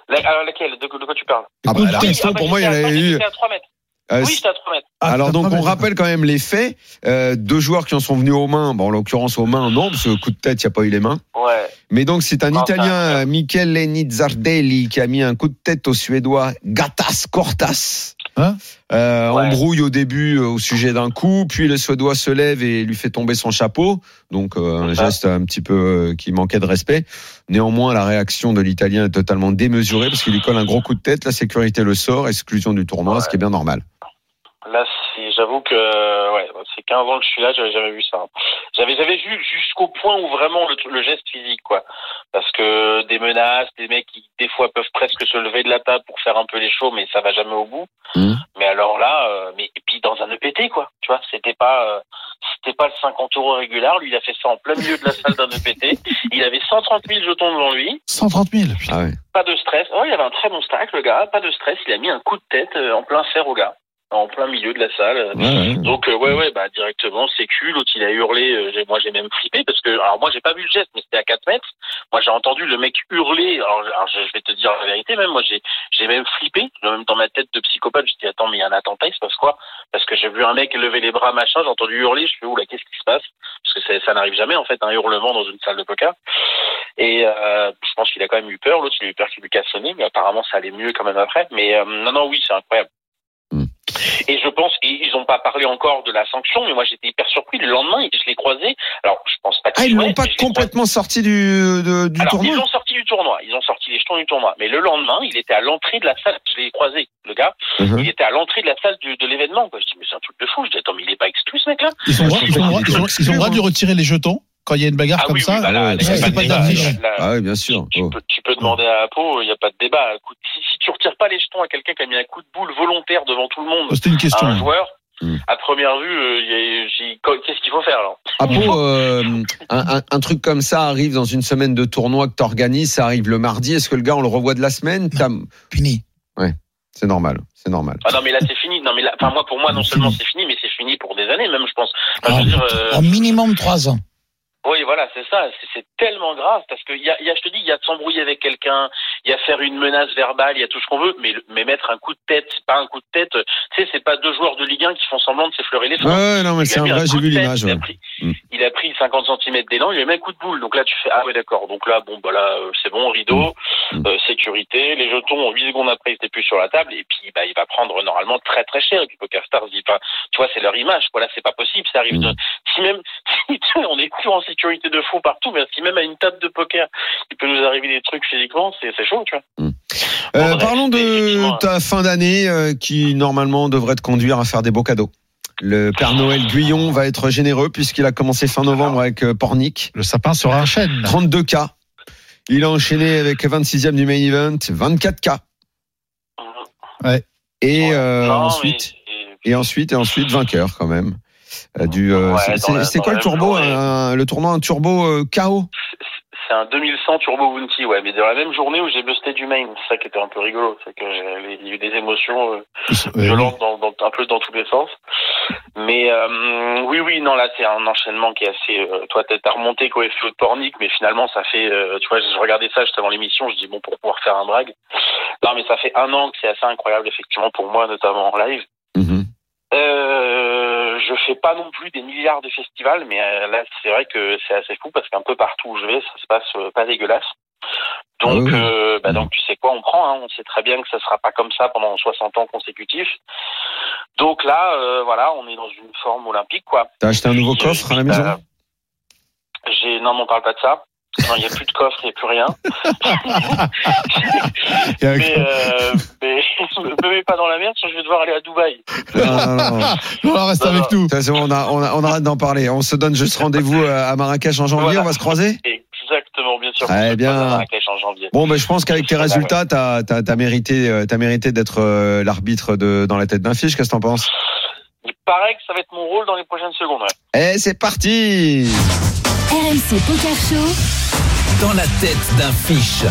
La- alors laquelle de, de quoi tu parles? Ah bah, la baston, Ah, bah, pour moi, il y avait eu. J'étais à 3 mètres. Euh, oui, j'étais à 3 mètres. Ah, Alors t'as donc on rappelle quand même les faits. Euh, deux joueurs qui en sont venus aux mains. Bon, en l'occurrence aux mains, non, parce que coup de tête, il n'y a pas eu les mains. Ouais. Mais donc c'est un Non, Italien, Michele Nizzardelli, qui a mis un coup de tête au Suédois Gattas Cortas. Hein Euh, Ouais. Embrouille au début euh, au sujet d'un coup, puis le Suédois se lève et lui fait tomber son chapeau. Donc euh, un ça. geste un petit peu euh, qui manquait de respect. Néanmoins, la réaction de l'Italien est totalement démesurée parce qu'il lui colle un gros coup de tête. La sécurité le sort, exclusion du tournoi, ce qui est bien normal. Là, c'est, j'avoue que, ouais, c'est 15 ans que je suis là, j'avais jamais vu ça. J'avais, j'avais vu jusqu'au point où vraiment le, le geste physique, quoi. Parce que des menaces, des mecs qui, des fois, peuvent presque se lever de la table pour faire un peu les shows, mais ça va jamais au bout. Mhm. Mais alors là, euh, mais, et puis dans un EPT, quoi. Tu vois, c'était pas, euh, c'était pas le 50 euros régulier. Lui, il a fait ça en plein milieu de la salle d'un EPT. Il avait 130 000 jetons devant lui. 130 000. putain. Ah ouais. Pas de stress. Oh, il avait un très bon stack, le gars. Pas de stress. Il a mis un coup de tête euh, en plein fer au gars. En plein milieu de la salle. Ouais. Donc euh, ouais ouais bah directement sécu l'autre il a hurlé euh, moi j'ai même flippé parce que alors moi j'ai pas vu le geste mais c'était à 4 mètres. Moi j'ai entendu le mec hurler. Alors, alors, je, vais te dire la vérité même moi j'ai j'ai même flippé. Même dans ma tête de psychopathe je dis attends mais il y a un attentat il se passe quoi? Parce que j'ai vu un mec lever les bras machin j'ai entendu hurler je fais oula qu'est-ce qui se passe? Parce que ça, ça n'arrive jamais en fait un hurlement dans une salle de poker et euh, je pense qu'il a quand même eu peur l'autre il a eu peur qu'il lui casse son nez mais apparemment ça allait mieux quand même après. Mais euh, non non oui c'est incroyable et je pense, et ils n'ont pas parlé encore de la sanction, mais moi j'étais hyper surpris. Le lendemain, je l'ai croisé. Alors, je pense pas Ah, qu'ils ils l'ont pas complètement sorti du, de- du. Alors, tournoi ils ont sorti du tournoi. Ils ont sorti les jetons du tournoi. Mais le lendemain, il était à l'entrée de la salle. Je l'ai croisé, le gars. Mhm. Il était à l'entrée de la salle du- de l'événement. Je dis, mais c'est un truc de fou. Je dis, attends, mais il est pas exclu, ce mec-là. Ils ont le droit- ils ont le droit- ils ont- ils ont le droit de lui retirer les jetons quand il y a une bagarre Ah comme oui, ça. oui, bah là, ouais, c'est pas pas d'affiche. Ah bien sûr. Tu, Oh. peux, tu peux demander à Apo, il n'y a pas de débat. Si, si tu retires pas les jetons à quelqu'un qui a mis un coup de boule volontaire devant tout le monde, Oh, C'était une à question. un joueur, Mm. à première vue, euh, qu'est-ce qu'il faut faire alors? Apo, euh, un, un- un truc comme ça arrive dans une semaine de tournoi que tu organises, ça arrive le mardi. Est-ce que le gars, on le revoit de la semaine? Fini. C'est normal, c'est normal. Ah non mais là c'est fini. Non mais là, enfin moi pour moi non seulement c'est fini mais c'est fini pour des années même je pense. Enfin, Ah, je veux dire, euh, minimum trois ans. Oui voilà c'est ça. C'est- tellement grave parce que il y a, il y a, je te dis il y a de s'embrouiller avec quelqu'un, il y a faire une menace verbale, il y a tout ce qu'on veut, mais mais mettre un coup de tête, c'est pas un coup de tête. Tu sais c'est pas deux joueurs de Ligue 1 qui font semblant de s'effleurer les flancs. ouais, non, mais Il c'est vrai, j'ai coup vu l'image. Il, a ouais. pris- Mm. il a pris 50 cm d'élan, il lui a mis un coup de boule. Donc là, tu fais, ah ouais, d'accord. Donc là, bon, bah là, euh, c'est bon, rideau, Mm. euh, sécurité. Les jetons, 8 secondes après, ils étaient plus sur la table. Et puis, bah, il va prendre normalement très très cher. Et puis, Poker Stars dit, enfin, tu vois, c'est leur image. Voilà, c'est pas possible. Ça arrive Mm. de, si même, si, on est plus en sécurité de fou partout, même à une table de poker, il peut nous arriver des trucs physiquement, c'est, chaud, tu vois. Euh, Bon, bref, parlons de ta fin d'année euh, qui normalement devrait te conduire à faire des beaux cadeaux. Le Père Noël Guyon va être généreux puisqu'il a commencé fin novembre avec euh, Pornic. Le sapin sera un chêne. 32 cas. Il a enchaîné avec 26e du main event, 24K. Ouais. Et euh, Non, ensuite, mais- et ensuite, et ensuite, vainqueur quand même. Euh, du, euh, Ouais, c'est- quoi le turbo Le tournoi, un turbo euh, KO C'est un 2100 Turbo Bounty, ouais, mais dans la même journée où j'ai busté du main, c'est ça qui était un peu rigolo, c'est que il y a eu des émotions euh, violentes dans, dans- un peu dans tous les sens. Mais euh, oui, oui, non, là c'est un enchaînement qui est assez. euh, toi, t'as remonté FO de Pornic, mais finalement ça fait. tu vois, je regardais ça juste avant l'émission, je dis bon pour pouvoir faire un drag. Non, mais ça fait un an que c'est assez incroyable effectivement pour moi, notamment en live. Euh, je fais pas non plus des milliards de festivals, mais euh, là c'est vrai que c'est assez fou parce qu'un peu partout où je vais, ça se passe euh, pas dégueulasse. Donc, Ah oui. euh, bah, donc tu sais quoi, on prend. Hein, on sait très bien que ça sera pas comme ça pendant 60 ans consécutifs. Donc là, euh, voilà, on est dans une forme olympique, quoi. T'as acheté un nouveau coffre à la puis, maison? bah, J'ai non, on parle pas de ça. Non, il n'y a plus de coffre, il n'y a plus rien. Il y a- Mais, euh, mais me mets pas dans la merde, sinon je vais devoir aller à Dubaï. Non, non, non. Reste avec non. nous. On, a- on, a- on arrête d'en parler. On se donne juste rendez-vous euh, à Marrakech en janvier. Voilà. On va se croiser? Exactement, bien sûr. Je bien. passe à Marrakech en janvier. Bon, ben, je pense qu'avec tes résultats, t'as as, mérité, euh, t'as mérité d'être euh, l'arbitre de dans la tête d'un fiche. Qu'est-ce que t'en penses? Il paraît que ça va être mon rôle dans les prochaines secondes. Ouais. Eh, c'est parti RMC Poker Show. Dans la tête d'un fiche.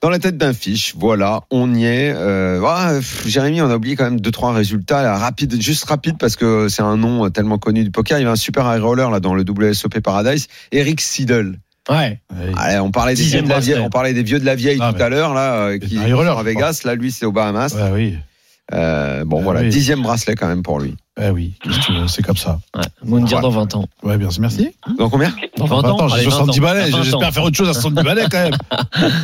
Dans la tête d'un fiche, voilà, on y est. Euh, ah, Jérémy, on a oublié quand même deux trois résultats là, rapide, juste rapide parce que c'est un nom tellement connu du poker. Il y avait un super high roller là dans le WSOP Paradise, Eric Siedel. Ouais. Allez, on parlait des vieux de la vieille, bracelet. on parlait des vieux de la vieille Ah, tout à l'heure là, euh, qui un high roller, à Vegas. Là, lui, c'est aux Bahamas. Ouais, oui. Euh, bon, Ah, voilà, oui. dixième bracelet quand même pour lui. Ouais, oui. Veux, C'est comme ça. Ouais. Moundir Ouais. dans 20 ans. Ouais, bien, merci. Dans combien Dans 20 ans. Attends, j'ai allez, 20 70 ans. balais. 20 J'espère ans. faire autre chose à 70 balais quand même.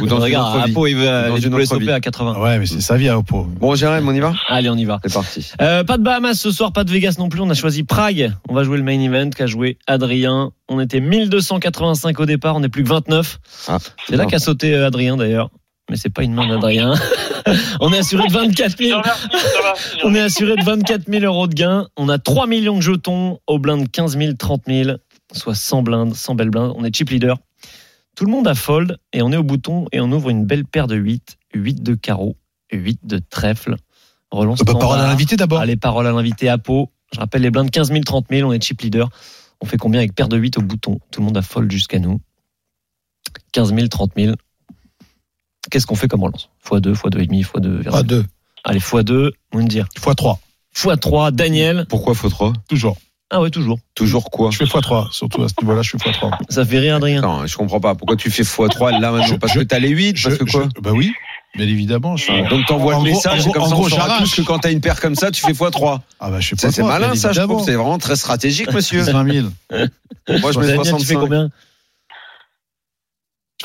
Ou dans une Regarde, autre vie. Apo, il veut Dans aller une autre WSOP vie. à 80. Ouais, mais c'est sa vie, hein, Oppo. Bon, Jérémy, on y va Allez, on y va. C'est parti. Euh, pas de Bahamas ce soir, pas de Vegas non plus. On a choisi Prague. On va jouer le main event qu'a joué Adrien. On était 1285 au départ, on est plus que 29. Ah, C'est là qu'a sauté euh, Adrien d'ailleurs. Mais c'est pas une main d'Adrien. on est assuré de 24 Je te 000. remercie, je te remercie. On est assuré de 24 000 euros de gain. On a 3 millions de jetons au blind 15 000, 30 000, soit 100 blindes, 100 belles blindes. On est chip leader. Tout le monde a fold et on est au bouton et on ouvre une belle paire de 8, 8 de carreau, 8 de trèfle. Relance Euh, bah, parole à l'invité d'abord. Allez, parole à l'invité à Pau. Je rappelle les blindes 15 000, 30 000, on est chip leader. On fait combien avec paire de 8 au bouton? Tout le monde a fold jusqu'à nous. 15 000, 30 000. Qu'est-ce qu'on fait comme relance? X2, x2,5, x2. Pas deux. Allez, x2, Moundir. x3. x3, Daniel. Pourquoi faut trop Toujours. Ah ouais, toujours. Toujours quoi? Je fais x3. Surtout à ce niveau-là, je fais x3. Ça fait rire, Adrien. Non, je comprends pas. Pourquoi tu fais x3 là maintenant? Parce je- que t'as les 8 Je- Parce que quoi? je- Bah oui, bien évidemment. je- Donc t'envoies En le message, gros- comme en ça on gros, saura j'arrache. tous que quand t'as une paire comme ça, tu fais x3. Ah bah je fais C'est x3. c'est malin ça, je trouve. C'est vraiment très stratégique, monsieur. 20 000. Moi, je mets Daniel, tu fais 65. combien?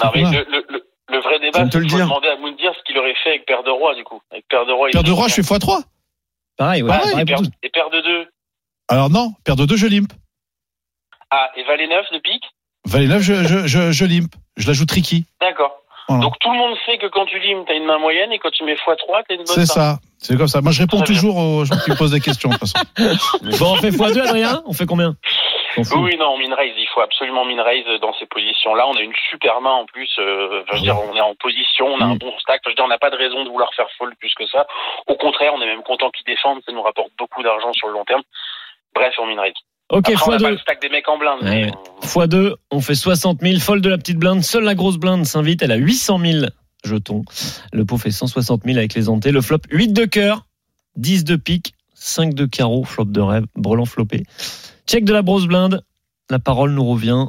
Non, mais le, le, Je débat, faut dire. demander à Moundir ce qu'il aurait fait avec paire de roi, du coup. Avec paire de roi, de fait roi, je fais x3. Pareil, ouais. Ouais, pareil et, tous. et paire de deux. Alors non, paire de 2, je limp. Ah, et valet 9 de pique Valet 9, je, je, je, je limp. Je la joue tricky. D'accord. Voilà. Donc tout le monde sait que quand tu limes, t'as une main moyenne et quand tu mets x3, t'as une bonne C'est ça. C'est comme ça. Moi, je réponds bien. toujours aux gens qui me posent des questions, de toute façon. Bon, on fait x2, Adrien? On fait combien? Oui, non, min raise, il faut absolument min raise dans ces positions-là. On a une super main en plus. Euh, je veux dire, on est en position, on a un Mm. bon stack. Je veux dire, on n'a pas de raison de vouloir faire fold plus que ça. Au contraire, on est même content qu'ils défendent. Ça nous rapporte beaucoup d'argent sur le long terme. Bref, on min raise. Ok, Après, on n'a pas x2. le stack des mecs en blinde. mais on- x2, on fait 60 000. Fold de la petite blinde. Seule la grosse blinde s'invite. Elle a 800 000 jetons. Le pot fait 160 000 avec les hantés. Le flop, 8 de cœur, 10 de pique, 5 de carreau, flop de rêve, brelan flopé. Check de la grosse blinde. La parole nous revient.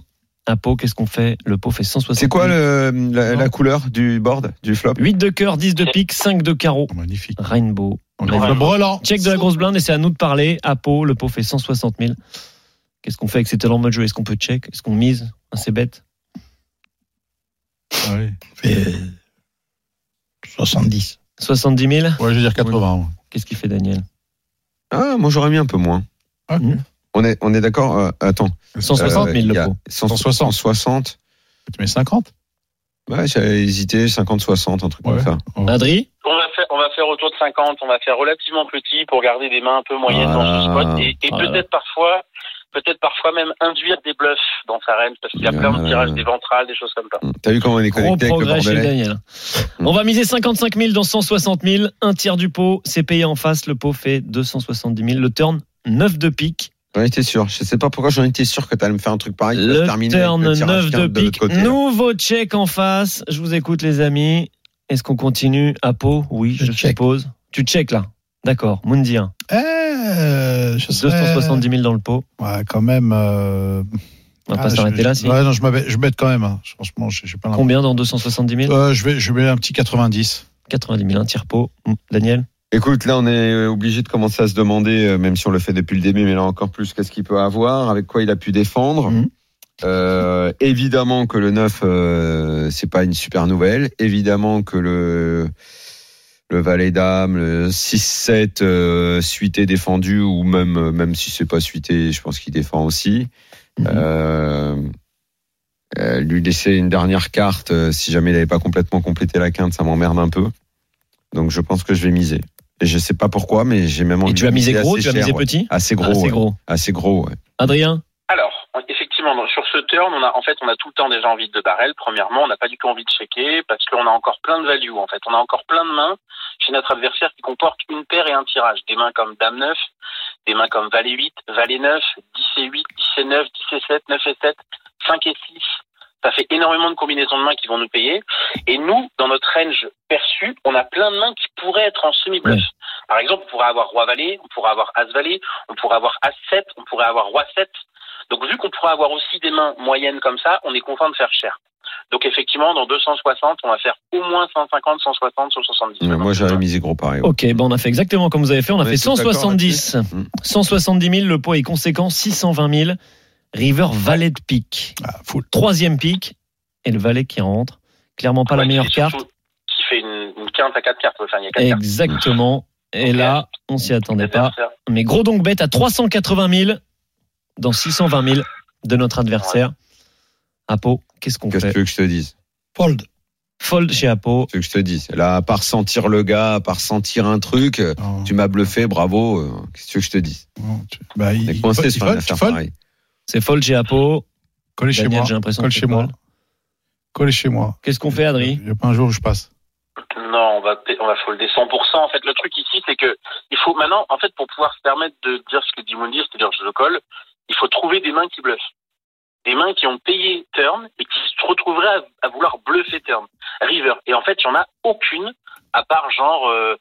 Un pot, qu'est-ce qu'on fait? Le pot fait 160 000. C'est quoi le, la, la couleur du board, du flop? 8 de cœur, 10 de pique, 5 de carreau. Magnifique. Rainbow. On ouvre le brelan. Check de la grosse blinde et c'est à nous de parler. À Pau, le pot fait 160 000. Qu'est-ce qu'on fait avec ces talents mode jeu? Est-ce qu'on peut check? Est-ce qu'on mise? C'est bête. Ah oui. Fait 70. 70 000 Ouais, je vais dire 80. ouais. Qu'est-ce qu'il fait Daniel? Ah, moi j'aurais mis un peu moins. Ok. On est, on est d'accord euh, Attends. 160 000 Euh, le pot. 160. 160. Tu mets 50 Ouais, j'avais hésité, 50-60, un truc Ouais. comme ça. Adri? On va faire, on va faire autour de 50. On va faire relativement petit pour garder des mains un peu moyennes dans ce spot. Et, et Voilà. peut-être parfois peut-être parfois même induire des bluffs dans sa range parce qu'il y a plein de tirages des ventrales, des choses comme ça. T'as vu comment on est Gros connecté avec le progrès chez Bordelais Daniel. On va miser 55 000 dans 160 000. Un tiers du pot, c'est payé en face. Le pot fait 270 000. Le turn, 9 de pique. J'en étais sûr. Je sais pas pourquoi j'en étais sûr que t'allais me faire un truc pareil. Le turn, le tirage 9 quinte de pique. Nouveau check en face. Je vous écoute, les amis. Est-ce qu'on continue à pot Oui, je, Je check. suppose. Tu check là. D'accord. Mundi 1. Eh, je serais- 270 000 dans le pot. Ouais, quand même. euh, On va ah, pas je- s'arrêter là. Si. Ouais, non, je m'avais- je bête quand même. hein. Franchement, j'ai pas. Combien dans 270 000 Euh, je vais, je mets un petit 90. 90 000, un tiers pot. Daniel? Écoute, là, on est obligé de commencer à se demander, euh, même si on le fait depuis le début, mais là encore plus, qu'est-ce qu'il peut avoir, avec quoi il a pu défendre. Mhm. Euh, évidemment que le 9, euh, c'est pas une super nouvelle. Évidemment que le le valet dame, le 6-7 euh, suité défendu ou même euh, même si c'est pas suité, je pense qu'il défend aussi. Mhm. Euh, euh, lui laisser une dernière carte, euh, si jamais il n'avait pas complètement complété la quinte, ça m'emmerde un peu. Donc je pense que je vais miser. Je sais pas pourquoi, mais j'ai même envie Et tu miser miser gros, tu vas cher, miser ouais. petit? Assez gros. Assez ouais. gros. Assez gros, ouais. Adrien? Alors, effectivement, donc, sur ce turn, on a, en fait, on a tout le temps déjà envie de barrel. Premièrement, on n'a pas du tout envie de checker parce qu'on a encore plein de value, en fait. On a encore plein de mains chez notre adversaire qui comportent une paire et un tirage. Des mains comme Dame 9, des mains comme Valet 8, Valet 9, 10 et 8, 10 et 9, 10 et 7, 9 et 7, 5 et 6. Ça fait énormément de combinaisons de mains qui vont nous payer. Et nous, dans notre range perçu, on a plein de mains qui pourraient être en semi-bluff. Par exemple, on pourrait avoir Roi-Valet, on pourrait avoir As-Valet, on pourrait avoir As-7, on pourrait avoir Roi-7. Donc, vu qu'on pourrait avoir aussi des mains moyennes comme ça, on est content de faire cher. Donc, effectivement, dans 260, on va faire au moins 150, 160, 170. Ouais, moi, j'avais misé gros pareil. ouais. Ok, ben on a fait exactement comme vous avez fait. On a On fait est tous d'accord 170. là-dessus Mm. 170 000, le pot est conséquent. 620 000. River valet de pique. Ah. Troisième pique. Et le valet qui rentre. Clairement pas la Ouais, meilleure fait carte. Qui fait une, une quinte à 4 cartes. Enfin, il y a 4 cartes. Exactement. Et là, on s'y attendait pas. Mais gros donc bête à 380 000 dans 620 000 de notre adversaire. Apo, qu'est-ce qu'on Qu'est-ce que fait tu veux que je te dise? Fold. Fold chez Apo. Qu'est-ce que je te dise? Là, à part sentir le gars, à part sentir un truc, tu m'as bluffé, bravo. euh, Qu'est-ce que tu veux que je te dise? Non, tu- bah, il, est il fold pareille. C'est fold chez Apo. Collez chez Daniel, moi. j'ai l'impression chez moi. Collez chez moi. Qu'est-ce qu'on fait, Adri Il n'y a pas un jour où je passe. Non, on va, on va folder 100%. En fait, le truc ici, c'est que il faut maintenant, en fait, pour pouvoir se permettre de dire ce que dit Mundi, c'est-à-dire je le colle, il faut trouver des mains qui bluffent. Des mains qui ont payé turn et qui se retrouveraient à, à vouloir bluffer turn. River. Et en fait, il n'y en a aucune, à part genre, euh,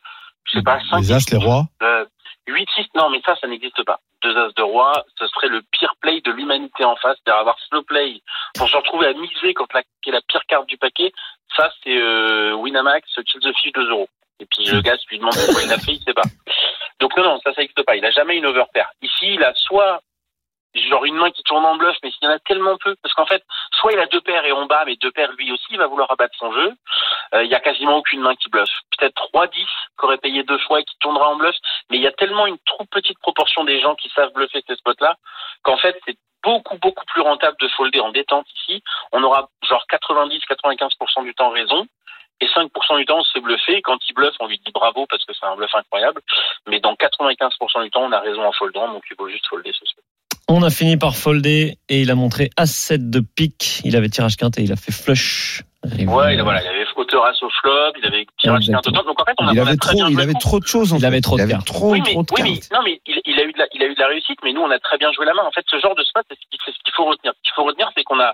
je sais pas, 5 Les As, les Rois. Euh, 8, 6, non, mais ça, ça n'existe pas. Deux As de roi, ce serait le pire play de l'humanité en face, c'est-à-dire avoir slow play pour se retrouver à miser quand la, qui est la pire carte du paquet. Ça, c'est euh, Winamax, kill the fish 2 euros. Et puis le gars, tu lui demande pourquoi il l'a fait, il sait pas. Donc non, non, ça, ça n'existe pas. Il a jamais une overpair. Ici, il a soit genre une main qui tourne en bluff, mais s'il y en a tellement peu, parce qu'en fait, soit il a deux paires et on bat, mais deux paires lui aussi, il va vouloir abattre son jeu. Euh, il y a quasiment aucune main qui bluffe. Peut-être 3-10 qui aurait payé deux fois et qui tournera en bluff, mais il y a tellement une trop petite proportion des gens qui savent bluffer ces spots-là qu'en fait, c'est beaucoup, beaucoup plus rentable de folder en détente ici. On aura genre 90-95% du temps raison. Et 5% du temps, on se bluffer. Quand il bluffe, on lui dit bravo parce que c'est un bluff incroyable. Mais dans 95% du temps, on a raison en foldant, donc il faut juste folder ce spot. On a fini par folder et il a montré As-7 de pique. Il avait tirage quinte et il a fait flush. River. Ouais, il, a- voilà, il avait hauteur à au flop, il avait tirage quinte autant. Donc en fait, on a, Il on a avait très trop, bien il avait trop de choses. en Il fait. avait trop de il avait cartes. trop, oui, mais, trop de oui, mais, cartes. non, mais il, il a eu de la, il a eu de la réussite, mais nous, on a très bien joué la main. En fait, ce genre de spot, c'est ce qu'il faut retenir. Ce qu'il faut retenir, c'est qu'on a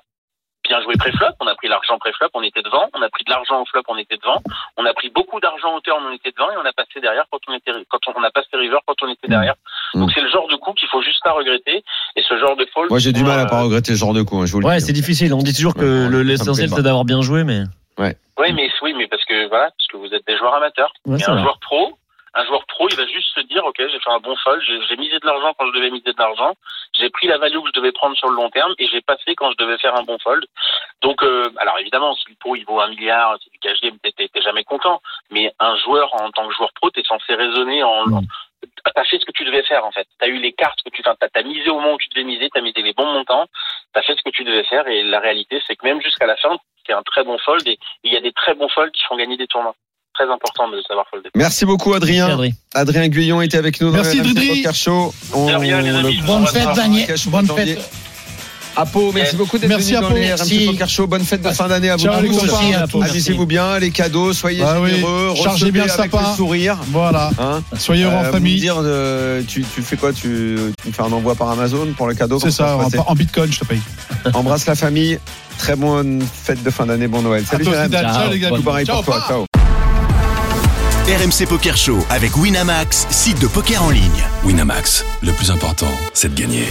bien joué pré-flop, on a pris l'argent pré-flop, on était devant, on a pris de l'argent au flop, on était devant, on a pris beaucoup d'argent au turn, on était devant, et on a passé derrière quand on était, quand on, on a passé river quand on était derrière. Donc c'est le genre de coup qu'il faut juste pas regretter, et ce genre de fold. Moi, j'ai du mal à euh, pas regretter ce genre de coup. hein, je vous le Ouais, dis. c'est difficile. On dit toujours que Ouais, l'essentiel c'est d'avoir bien joué, mais. Oui, mais oui, mais parce que voilà, parce que vous êtes des joueurs amateurs. Ouais, mais un joueur pro, un joueur pro, il va juste se dire, ok, j'ai fait un bon fold, j'ai misé de l'argent quand je devais miser de l'argent, j'ai pris la value que je devais prendre sur le long terme et j'ai passé quand je devais faire un bon fold. Donc, euh, alors évidemment, si le pot il vaut un milliard, c'est du cash game, t'es jamais content. Mais un joueur en tant que joueur pro, t'es censé raisonner en T'as fait ce que tu devais faire en fait. T'as eu les cartes que tu, t'as t'as misé au moment où tu devais miser, t'as misé les bons montants, t'as fait ce que tu devais faire et la réalité c'est que même jusqu'à la fin, c'est un très bon fold et il y a des très bons folds qui font gagner des tournois. très important de savoir folder. Merci beaucoup, Adrien. Merci, Adrien. Adrien Guyon était avec nous dans Merci, le Show. On. Bonne fête. Daniel. Bonne fête. Apo, merci beaucoup d'être Merci, venu dans le RMC. Poker Show. Bonne fête de fin d'année à vous tous. Amusez-vous bien, les cadeaux, soyez Bah oui. généreux, Chargez recevez bien avec le sourire. Voilà. Hein Soyez heureux Euh, en vous famille. dire, euh, tu, tu fais quoi? Tu, tu me fais un envoi par Amazon pour le cadeau? C'est ça, en, bitcoin, je te paye. Embrasse la famille. Très bonne fête de fin d'année, bon Noël. Salut. Ciao, les gars. Tout pareil Ciao, pour toi. pa. Ciao. RMC Poker Show avec Winamax, site de poker en ligne. Winamax, le plus important, c'est de gagner.